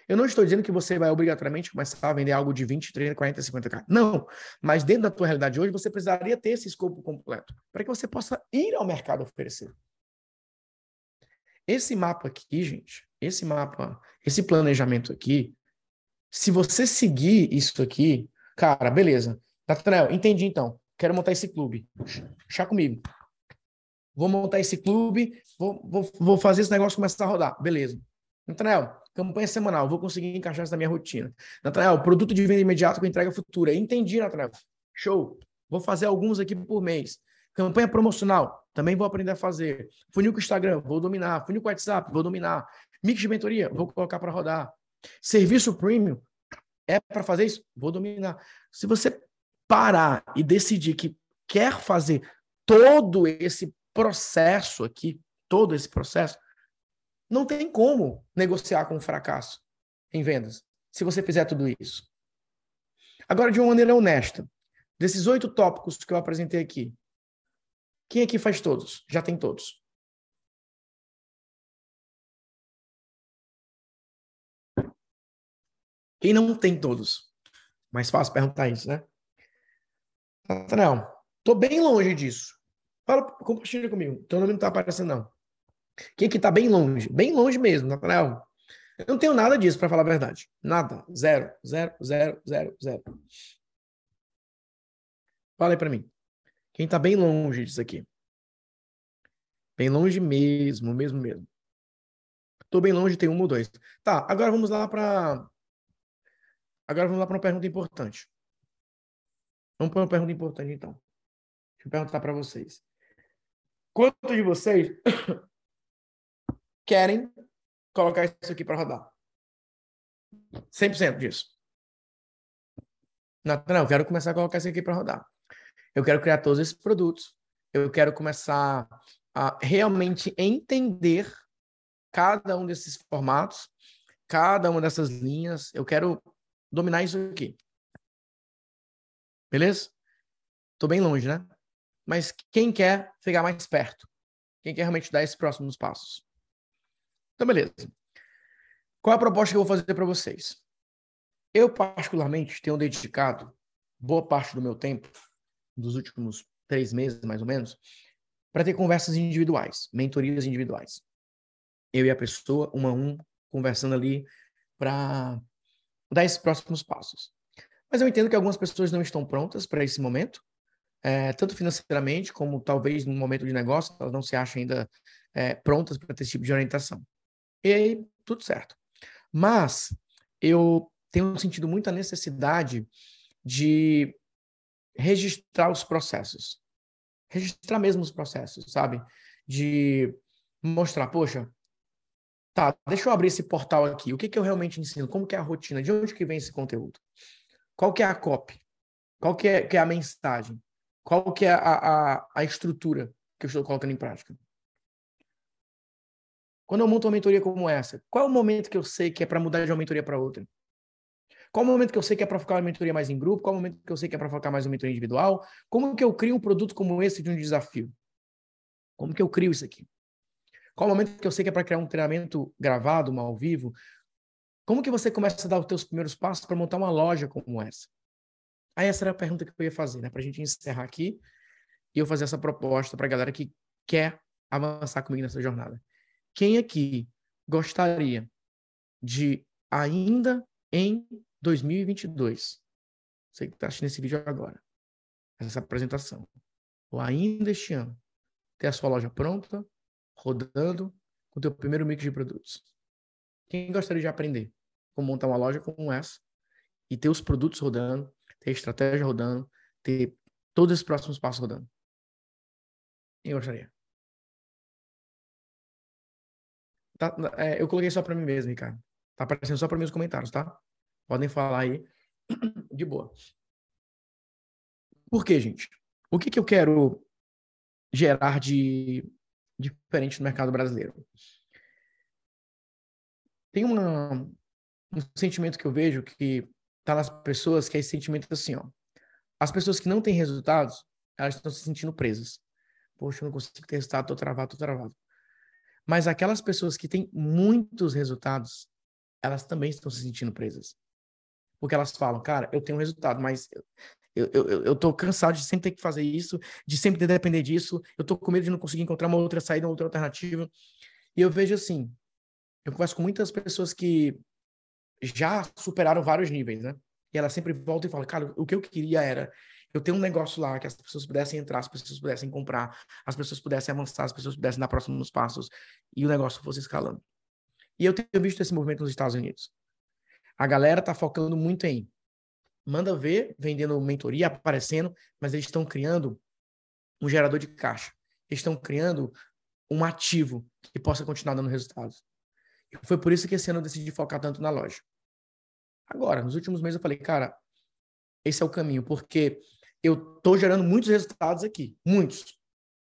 Eu não estou dizendo que você vai obrigatoriamente começar a vender algo de 20, 30, 40, 50k. Não. Mas dentro da tua realidade hoje, você precisaria ter esse escopo completo para que você possa ir ao mercado oferecer. Esse mapa aqui, gente, esse mapa, esse planejamento aqui, se você seguir isso aqui, cara, beleza. Nathanael, entendi então. Quero montar esse clube. Chá comigo. Vou montar esse clube, vou, vou, vou fazer esse negócio começar a rodar. Beleza. Nathanael, campanha semanal, vou conseguir encaixar isso na minha rotina. Nathanael, produto de venda imediata com entrega futura. Entendi, Nathanael. Show. Vou fazer alguns aqui por mês. Campanha promocional, também vou aprender a fazer. Funil com Instagram, vou dominar. Funil com WhatsApp, vou dominar. Mix de mentoria, vou colocar para rodar. Serviço premium, é para fazer isso? Vou dominar. Se você parar e decidir que quer fazer todo esse processo aqui, todo esse processo, não tem como negociar com o fracasso em vendas se você fizer tudo isso. Agora, de uma maneira honesta, desses oito tópicos que eu apresentei aqui, Quem aqui faz todos? Já tem todos. Quem não tem todos? Mais fácil perguntar isso, né? Nathanael, tô bem longe disso. Fala, compartilha comigo. Teu nome não tá aparecendo, não. Quem que tá bem longe? Bem longe mesmo, Nathanael. Eu não tenho nada disso, para falar a verdade. Nada. Zero. Zero, zero, zero, zero. Fala aí para mim. Quem tá bem longe disso aqui? Bem longe mesmo, mesmo, mesmo. Tô bem longe, tem um ou dois. Tá, agora vamos lá para Agora vamos lá para uma pergunta importante. Vamos para uma pergunta importante, então. Deixa eu perguntar para vocês. Quantos de vocês querem colocar isso aqui para rodar? 100% disso. Não, eu quero começar a colocar isso aqui para rodar. Eu quero criar todos esses produtos. Eu quero começar a realmente entender cada um desses formatos, cada uma dessas linhas. Eu quero dominar isso aqui. Beleza? Tô bem longe, né? Mas quem quer chegar mais perto? Quem quer realmente dar esses próximos passos? Então, beleza. Qual é a proposta que eu vou fazer para vocês? Eu, particularmente, tenho dedicado boa parte do meu tempo, dos últimos três meses, mais ou menos, para ter conversas individuais, mentorias individuais. Eu e a pessoa, um a um, conversando ali para dar esses próximos passos. Mas eu entendo que algumas pessoas não estão prontas para esse momento, é, tanto financeiramente como talvez no momento de negócio, elas não se acham ainda é, prontas para ter esse tipo de orientação. E aí, tudo certo. Mas eu tenho sentido muita necessidade de registrar os processos. Registrar mesmo os processos, sabe? De mostrar, poxa, Tá, deixa eu abrir esse portal aqui. O que, que eu realmente ensino? Como que é a rotina? De onde que vem esse conteúdo? Qual que é a copy? Qual que é, que é a mensagem? Qual que é a, a, a estrutura que eu estou colocando em prática? Quando eu monto uma mentoria como essa, qual é o momento que eu sei que é para mudar de uma mentoria para outra? Qual é o momento que eu sei que é para focar uma mentoria mais em grupo? Qual é o momento que eu sei que é para focar mais uma mentoria individual? Como que eu crio um produto como esse de um desafio? Como que eu crio isso aqui? Qual o momento que eu sei que é para criar um treinamento gravado, um ao vivo? Como que você começa a dar os teus primeiros passos para montar uma loja como essa? Aí essa era a pergunta que eu ia fazer, né? Para a gente encerrar aqui e eu fazer essa proposta para a galera que quer avançar comigo nessa jornada. Quem aqui gostaria de, ainda em 2022, você que está assistindo esse vídeo agora, essa apresentação, ou ainda este ano, ter a sua loja pronta, rodando com o teu primeiro mix de produtos. Quem gostaria de aprender como montar uma loja como essa e ter os produtos rodando, ter estratégia rodando, ter todos os próximos passos rodando? Quem gostaria? Tá, é, eu coloquei só para mim mesmo, Ricardo. Tá aparecendo só para os comentários, tá? Podem falar aí de boa. Por quê, gente? O que, que eu quero gerar de diferente no mercado brasileiro. Tem uma, um sentimento que eu vejo que tá nas pessoas, que é esse sentimento assim, ó. As pessoas que não têm resultados, elas estão se sentindo presas. Poxa, eu não consigo ter resultado, tô travado, tô travado. Mas aquelas pessoas que têm muitos resultados, elas também estão se sentindo presas. Porque elas falam, cara, eu tenho um resultado, mas eu, eu, eu tô cansado de sempre ter que fazer isso, de sempre ter que depender disso. Eu tô com medo de não conseguir encontrar uma outra saída, uma outra alternativa. E eu vejo assim, eu converso com muitas pessoas que já superaram vários níveis, né? E ela sempre volta e fala, cara, o que eu queria era eu ter um negócio lá que as pessoas pudessem entrar, as pessoas pudessem comprar, as pessoas pudessem avançar, as pessoas pudessem dar próximos passos e o negócio fosse escalando. E eu tenho visto esse movimento nos Estados Unidos. A galera tá focando muito em manda ver, vendendo mentoria, aparecendo, mas eles estão criando um gerador de caixa. Eles estão criando um ativo que possa continuar dando resultados. E foi por isso que esse ano eu decidi focar tanto na loja. Agora, nos últimos meses eu falei, cara, esse é o caminho, porque eu estou gerando muitos resultados aqui, muitos.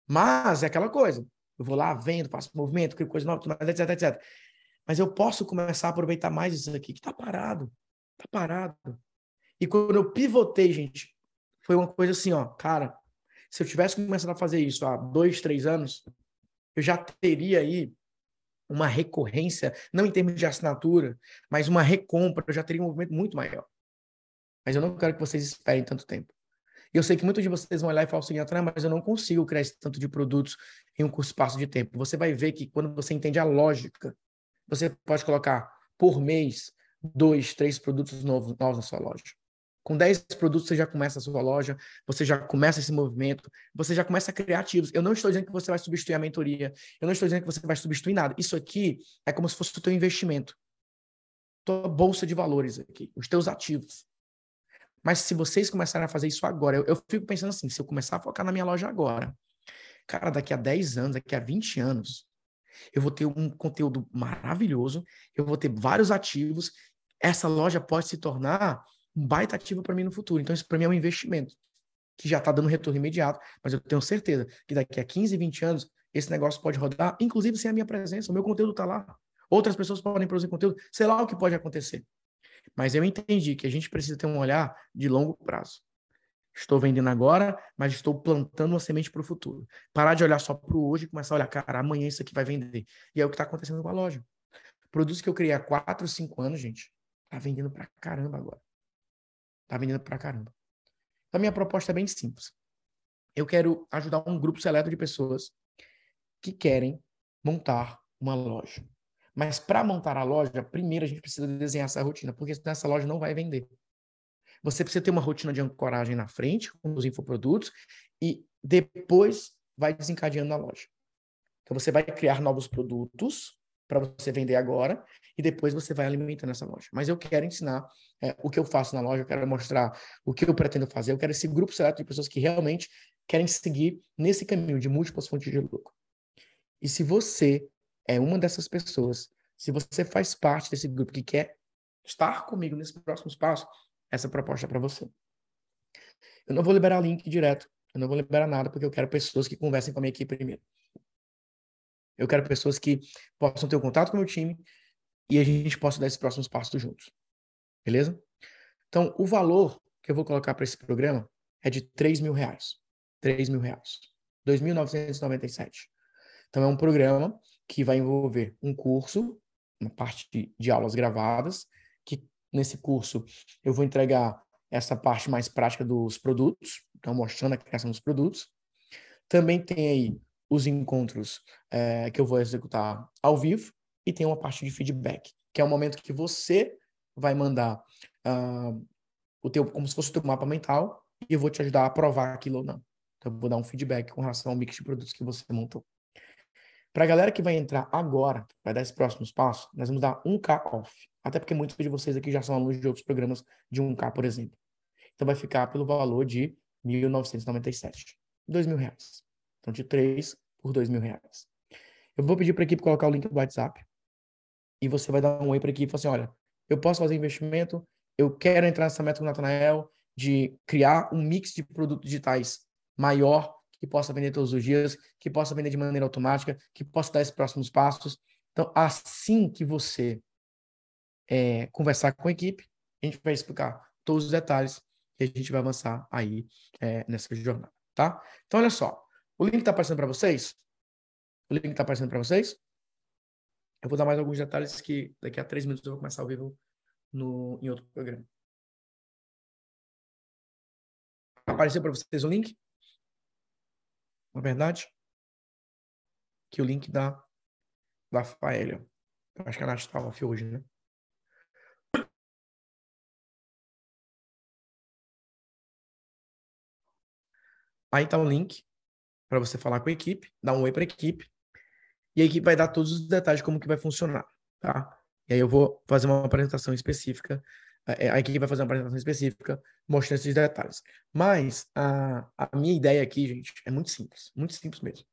Mas é aquela coisa, eu vou lá, vendo, faço movimento, crio coisa nova, etc, etc. Mas eu posso começar a aproveitar mais isso aqui, que está parado. Está parado. E quando eu pivotei, gente, foi uma coisa assim, ó, cara, Se eu tivesse começado a fazer isso há dois, três anos, eu já teria aí uma recorrência, não em termos de assinatura, mas uma recompra, eu já teria um movimento muito maior. Mas eu não quero que vocês esperem tanto tempo. Eu sei que muitos de vocês vão olhar e falar o seguinte, mas eu não consigo criar esse tanto de produtos em um curto espaço de tempo. Você vai ver que quando você entende a lógica, você pode colocar por mês dois, três produtos novos, novos na sua loja. Com 10 produtos, você já começa a sua loja, você já começa esse movimento, você já começa a criar ativos. Eu não estou dizendo que você vai substituir a mentoria, eu não estou dizendo que você vai substituir nada. Isso aqui é como se fosse o teu investimento. Tua bolsa de valores aqui, os teus ativos. Mas se vocês começarem a fazer isso agora, eu, eu fico pensando assim, se eu começar a focar na minha loja agora, cara, daqui a 10 anos, daqui a 20 anos, eu vou ter um conteúdo maravilhoso, eu vou ter vários ativos, essa loja pode se tornar um baita ativo para mim no futuro. Então, isso para mim é um investimento que já está dando retorno imediato, mas eu tenho certeza que daqui a 15, 20 anos, esse negócio pode rodar, inclusive sem a minha presença. O meu conteúdo está lá. Outras pessoas podem produzir conteúdo, sei lá o que pode acontecer. Mas eu entendi que a gente precisa ter um olhar de longo prazo. Estou vendendo agora, mas estou plantando uma semente para o futuro. Parar de olhar só para o hoje e começar a olhar, cara, amanhã isso aqui vai vender. E é o que está acontecendo com a loja. Produtos que eu criei há 4, 5 anos, gente, tá vendendo para caramba agora. Tá vendendo pra caramba. Então, a minha proposta é bem simples. Eu quero ajudar um grupo seleto de pessoas que querem montar uma loja. Mas para montar a loja, primeiro a gente precisa desenhar essa rotina, porque senão essa loja não vai vender. Você precisa ter uma rotina de ancoragem na frente, com os infoprodutos, e depois vai desencadeando na loja. Então você vai criar novos produtos para você vender agora e depois você vai alimentando essa loja. Mas eu quero ensinar é, o que eu faço na loja, eu quero mostrar o que eu pretendo fazer, eu quero esse grupo seleto de pessoas que realmente querem seguir nesse caminho de múltiplas fontes de lucro. E se você é uma dessas pessoas, se você faz parte desse grupo que quer estar comigo nesse próximo passo, essa proposta é para você. Eu não vou liberar link direto, eu não vou liberar nada, porque eu quero pessoas que conversem com a minha equipe primeiro. Eu quero pessoas que possam ter um contato com o meu time e a gente possa dar esses próximos passos juntos. Beleza? Então, o valor que eu vou colocar para esse programa é de 3 mil reais. 3 mil reais. 2.997. Então, é um programa que vai envolver um curso, uma parte de, aulas gravadas, que nesse curso eu vou entregar essa parte mais prática dos produtos, então mostrando a criação dos produtos. Também tem aí os encontros é, que eu vou executar ao vivo e tem uma parte de feedback, que é o momento que você vai mandar uh, o teu, como se fosse o teu mapa mental e eu vou te ajudar a provar aquilo ou não. Então, eu vou dar um feedback com relação ao mix de produtos que você montou. Para a galera que vai entrar agora, vai dar esses próximos passos, nós vamos dar 1K off. Até porque muitos de vocês aqui já são alunos de outros programas de 1K, por exemplo. Então vai ficar pelo valor de 1.997. R$ mil reais. Então, de 3 por mil reais. Eu vou pedir para a equipe colocar o link do WhatsApp e você vai dar um oi para a equipe e falar assim, olha, eu posso fazer investimento, eu quero entrar nessa meta com o Natanael de criar um mix de produtos digitais maior, que possa vender todos os dias, que possa vender de maneira automática, que possa dar esses próximos passos. Então, assim que você é, conversar com a equipe, a gente vai explicar todos os detalhes e a gente vai avançar aí é, nessa jornada, tá? Então, olha só, o link está aparecendo para vocês? O link está aparecendo para vocês? Eu vou dar mais alguns detalhes que daqui a três minutos eu vou começar ao vivo no, em outro programa. Apareceu para vocês o link? Na verdade? Que o link da, da Faélia. Acho que a Nath está off hoje, né? Aí tá o link para você falar com a equipe, dar um oi para a equipe, e a equipe vai dar todos os detalhes de como que vai funcionar, tá? E aí eu vou fazer uma apresentação específica, é, a equipe vai fazer uma apresentação específica mostrando esses detalhes. Mas a, a minha ideia aqui, gente, é muito simples, muito simples mesmo.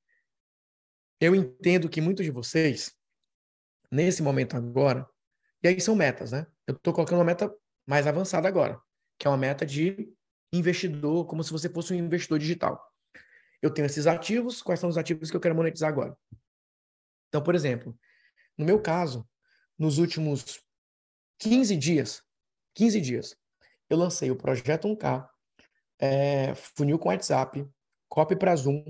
Eu entendo que muitos de vocês, nesse momento agora, e aí são metas, né? Eu estou colocando uma meta mais avançada agora, que é uma meta de investidor, como se você fosse um investidor digital eu tenho esses ativos, quais são os ativos que eu quero monetizar agora? Então, por exemplo, no meu caso, nos últimos 15 dias, 15 dias, eu lancei o projeto 1K, é, funil com WhatsApp, copy para Zoom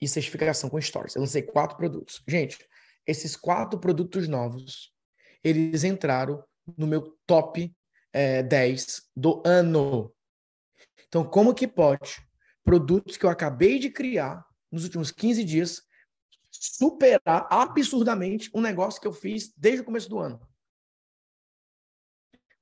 e certificação com Stories. Eu lancei quatro produtos. Gente, esses quatro produtos novos, eles entraram no meu top é, 10 do ano. Então, como que pode produtos que eu acabei de criar nos últimos 15 dias superar absurdamente um negócio que eu fiz desde o começo do ano?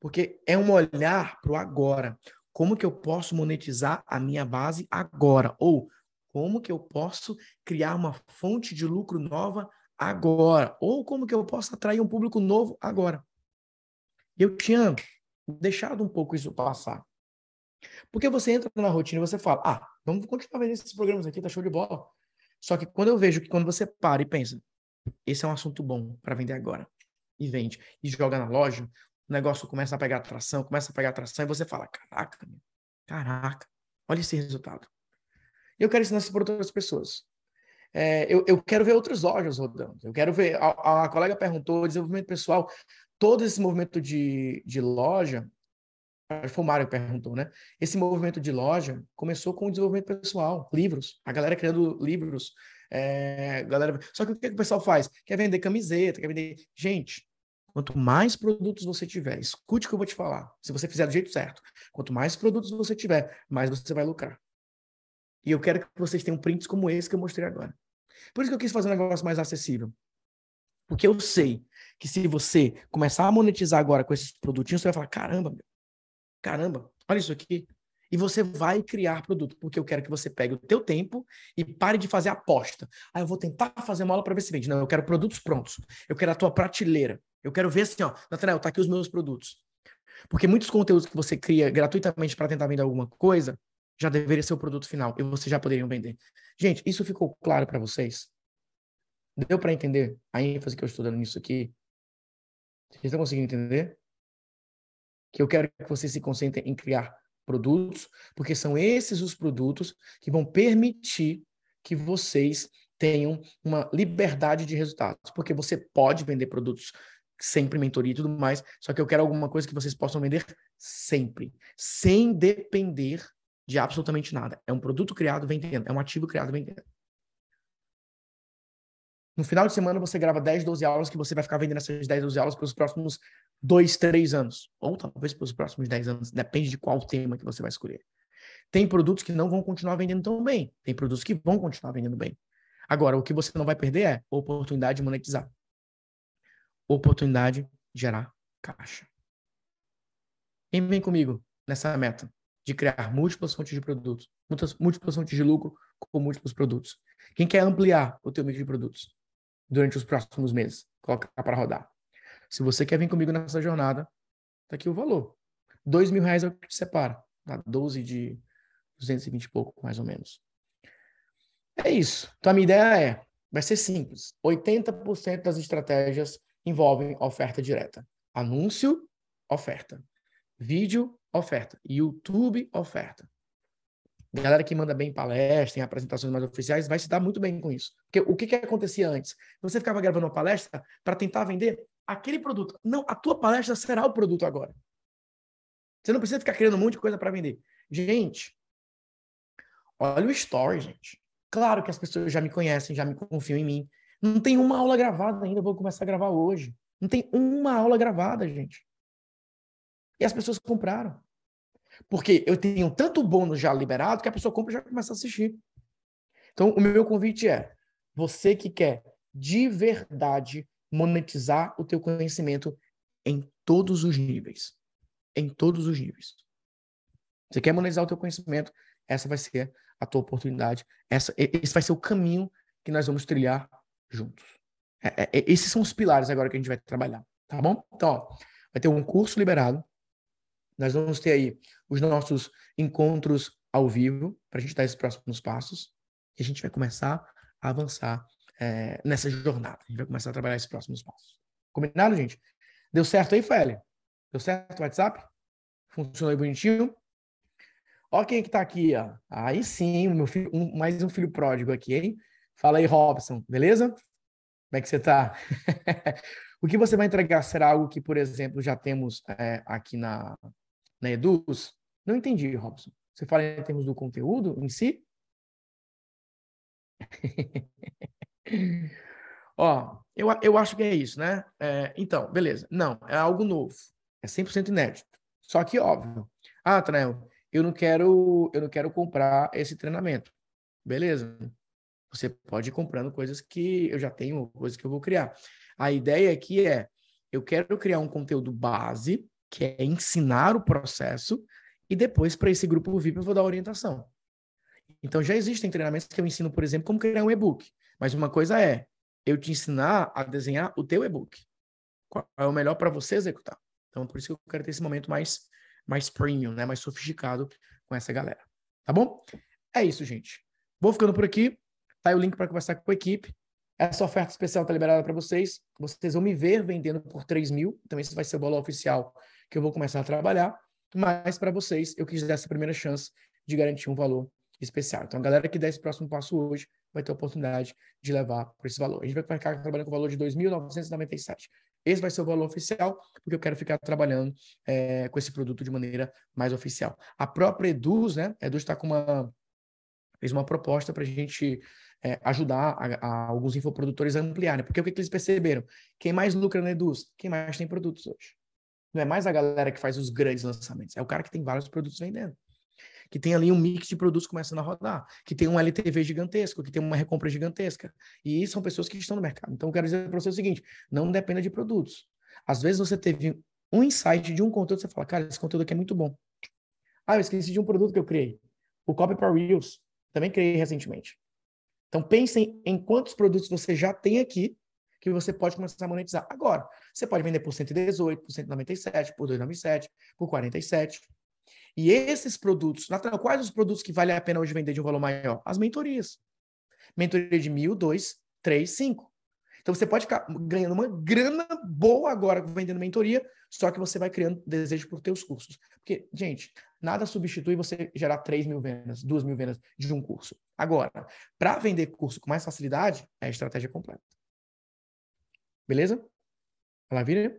Porque é um olhar para o agora. Como que eu posso monetizar a minha base agora? Ou como que eu posso criar uma fonte de lucro nova agora? Ou como que eu posso atrair um público novo agora? Eu tinha deixado um pouco isso passar. Porque você entra na rotina e você fala, ah, vamos continuar vendo esses programas aqui, tá show de bola. Só que quando eu vejo que quando você para e pensa, esse é um assunto bom para vender agora, e vende, e joga na loja, o negócio começa a pegar atração, começa a pegar atração, e você fala, caraca, meu, caraca, olha esse resultado. Eu quero ensinar isso para outras pessoas. É, eu, eu, quero ver outras lojas rodando. Eu quero ver. A, a, colega perguntou: desenvolvimento pessoal, todo esse movimento de, de loja, foi o Mário que perguntou, né? Esse movimento de loja começou com o desenvolvimento pessoal, livros, a galera criando livros. É, galera... Só que o que, que o pessoal faz? Quer vender camiseta, quer vender. Gente, quanto mais produtos você tiver, escute o que eu vou te falar. Se você fizer do jeito certo, quanto mais produtos você tiver, mais você vai lucrar. E eu quero que vocês tenham prints como esse que eu mostrei agora. Por isso que eu quis fazer um negócio mais acessível. Porque eu sei que se você começar a monetizar agora com esses produtinhos, você vai falar: caramba, meu, caramba, olha isso aqui. E você vai criar produto, porque eu quero que você pegue o teu tempo e pare de fazer aposta. Ah, eu vou tentar fazer uma aula para ver se vende. Não, eu quero produtos prontos. Eu quero a tua prateleira. Eu quero ver assim, ó, Nathanael, tá aqui os meus produtos. Porque muitos conteúdos que você cria gratuitamente para tentar vender alguma coisa, já deveria ser o produto final e vocês já poderiam vender. Gente, isso ficou claro para vocês? Deu para entender a ênfase que eu estou dando nisso aqui? Vocês estão conseguindo entender? Que eu quero que vocês se concentrem em criar produtos, porque são esses os produtos que vão permitir que vocês tenham uma liberdade de resultados. Porque você pode vender produtos sempre mentoria e tudo mais, só que eu quero alguma coisa que vocês possam vender sempre, sem depender de absolutamente nada. É um produto criado vendendo, é um ativo criado vendendo. No final de semana você grava 10, 12 aulas que você vai ficar vendendo essas 10, 12 aulas pelos próximos 2, 3 anos. Ou talvez pelos próximos 10 anos. Depende de qual tema que você vai escolher. Tem produtos que não vão continuar vendendo tão bem. Tem produtos que vão continuar vendendo bem. Agora, o que você não vai perder é oportunidade de monetizar. Oportunidade de gerar caixa. Quem vem comigo nessa meta? de criar múltiplas fontes de produtos, múltiplas, fontes de lucro com múltiplos produtos. Quem quer ampliar o teu mix de produtos durante os próximos meses, colocar para rodar. Se você quer vir comigo nessa jornada, tá aqui o valor. Dois mil reais é o que te separa. Dá 12 de 220 e pouco, mais ou menos. É isso. Então, a minha ideia é, vai ser simples. 80% das estratégias envolvem oferta direta. Anúncio, oferta. Vídeo, oferta. YouTube, oferta. Galera que manda bem em palestra, em apresentações mais oficiais, vai se dar muito bem com isso. Porque o que, que acontecia antes? Você ficava gravando uma palestra para tentar vender aquele produto. Não, a tua palestra será o produto agora. Você não precisa ficar criando um monte de coisa para vender. Gente, olha o story, gente. Claro que as pessoas já me conhecem, já me confiam em mim. Não tem uma aula gravada ainda, vou começar a gravar hoje. Não tem uma aula gravada, gente. E as pessoas compraram. Porque eu tenho tanto bônus já liberado que a pessoa compra e já começa a assistir. Então, o meu convite é: você que quer de verdade monetizar o teu conhecimento em todos os níveis. Em todos os níveis. Você quer monetizar o teu conhecimento, essa vai ser a tua oportunidade. Essa, esse vai ser o caminho que nós vamos trilhar juntos. É, é, esses são os pilares agora que a gente vai trabalhar, tá bom? Então, ó, vai ter um curso liberado nós vamos ter aí os nossos encontros ao vivo para a gente dar esses próximos passos e a gente vai começar a avançar é, nessa jornada. A gente vai começar a trabalhar esses próximos passos. Combinado, gente? Deu certo aí, Félia? Deu certo o WhatsApp? Funcionou aí bonitinho? Ó quem é que tá aqui, ó. Aí sim, meu filho, um, mais um filho pródigo aqui, hein? Fala aí, Robson, beleza? Como é que você tá? o que você vai entregar será algo que, por exemplo, já temos é, aqui na, na Eduz? Não entendi, Robson. Você fala em termos do conteúdo em si? Ó, eu, eu acho que é isso, né? É, então, beleza. Não, é algo novo. É 100% inédito. Só que, óbvio. Ah, Tranel, eu não quero, eu não quero comprar esse treinamento. Beleza. Você pode ir comprando coisas que eu já tenho, coisas que eu vou criar. A ideia aqui é, eu quero criar um conteúdo base, que é ensinar o processo, e depois, para esse grupo VIP, eu vou dar orientação. Então, já existem treinamentos que eu ensino, por exemplo, como criar um e-book. Mas uma coisa é eu te ensinar a desenhar o teu e-book. Qual é o melhor para você executar. Então, por isso que eu quero ter esse momento mais, mais premium, né? mais sofisticado com essa galera. Tá bom? É isso, gente. Vou ficando por aqui. Tá aí o link para conversar com a equipe. Essa oferta especial está liberada para vocês. Vocês vão me ver vendendo por 3 mil. Então, esse vai ser o valor oficial que eu vou começar a trabalhar. Mas, para vocês, eu quis dar essa primeira chance de garantir um valor especial. Então, a galera que der esse próximo passo hoje vai ter a oportunidade de levar por esse valor. A gente vai ficar trabalhando com o valor de 2.997. Esse vai ser o valor oficial, porque eu quero ficar trabalhando é, com esse produto de maneira mais oficial. A própria Eduz, né? A Eduz está com uma fez uma proposta para a gente é, ajudar a, a, alguns infoprodutores a ampliarem. Porque o que, que eles perceberam? Quem mais lucra na Eduz? Quem mais tem produtos hoje. Não é mais a galera que faz os grandes lançamentos, é o cara que tem vários produtos vendendo que tem ali um mix de produtos começando a rodar, que tem um LTV gigantesco, que tem uma recompra gigantesca. E são pessoas que estão no mercado. Então, eu quero dizer para você o seguinte: não dependa de produtos. Às vezes você teve um insight de um conteúdo, você fala, cara, esse conteúdo aqui é muito bom. Ah, eu esqueci de um produto que eu criei. O Copy para Reels. Também criei recentemente. Então, pensem em quantos produtos você já tem aqui que você pode começar a monetizar. Agora, você pode vender por 118, por 197, por 297, por 47. E esses produtos, quais os produtos que vale a pena hoje vender de um valor maior? As mentorias. Mentoria de mil, dois, três, cinco. Então você pode ficar ganhando uma grana boa agora vendendo mentoria, só que você vai criando desejo por teus cursos. Porque, gente, nada substitui você gerar 3 mil vendas, 2 mil vendas de um curso. Agora, para vender curso com mais facilidade, é a estratégia completa. Beleza? Maravilha?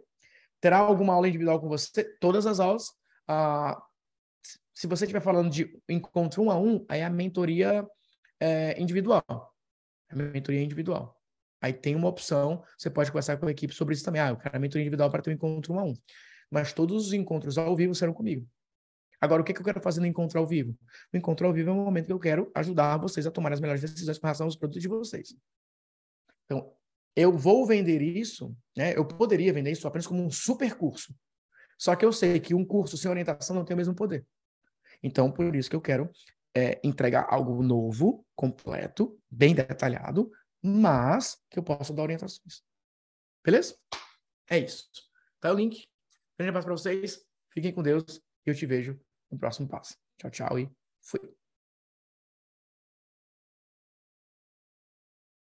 Terá alguma aula individual com você? Todas as aulas. Ah, se você estiver falando de encontro um a um, aí é a mentoria é, individual. A mentoria individual. Aí tem uma opção, você pode conversar com a equipe sobre isso também. Ah, eu quero a mentoria individual para ter um encontro um a um. Mas todos os encontros ao vivo serão comigo. Agora, o que, que eu quero fazer no encontro ao vivo? O encontro ao vivo é um momento que eu quero ajudar vocês a tomar as melhores decisões com relação aos produtos de vocês. Então, eu vou vender isso, né? Eu poderia vender isso apenas como um super curso. Só que eu sei que um curso sem orientação não tem o mesmo poder. Então, por isso que eu quero é, entregar algo novo, completo, bem detalhado, mas que eu possa dar orientações. Beleza? É isso. Tá o link. Grande abraço para vocês. Fiquem com Deus e eu te vejo no próximo passo. Tchau, tchau e fui.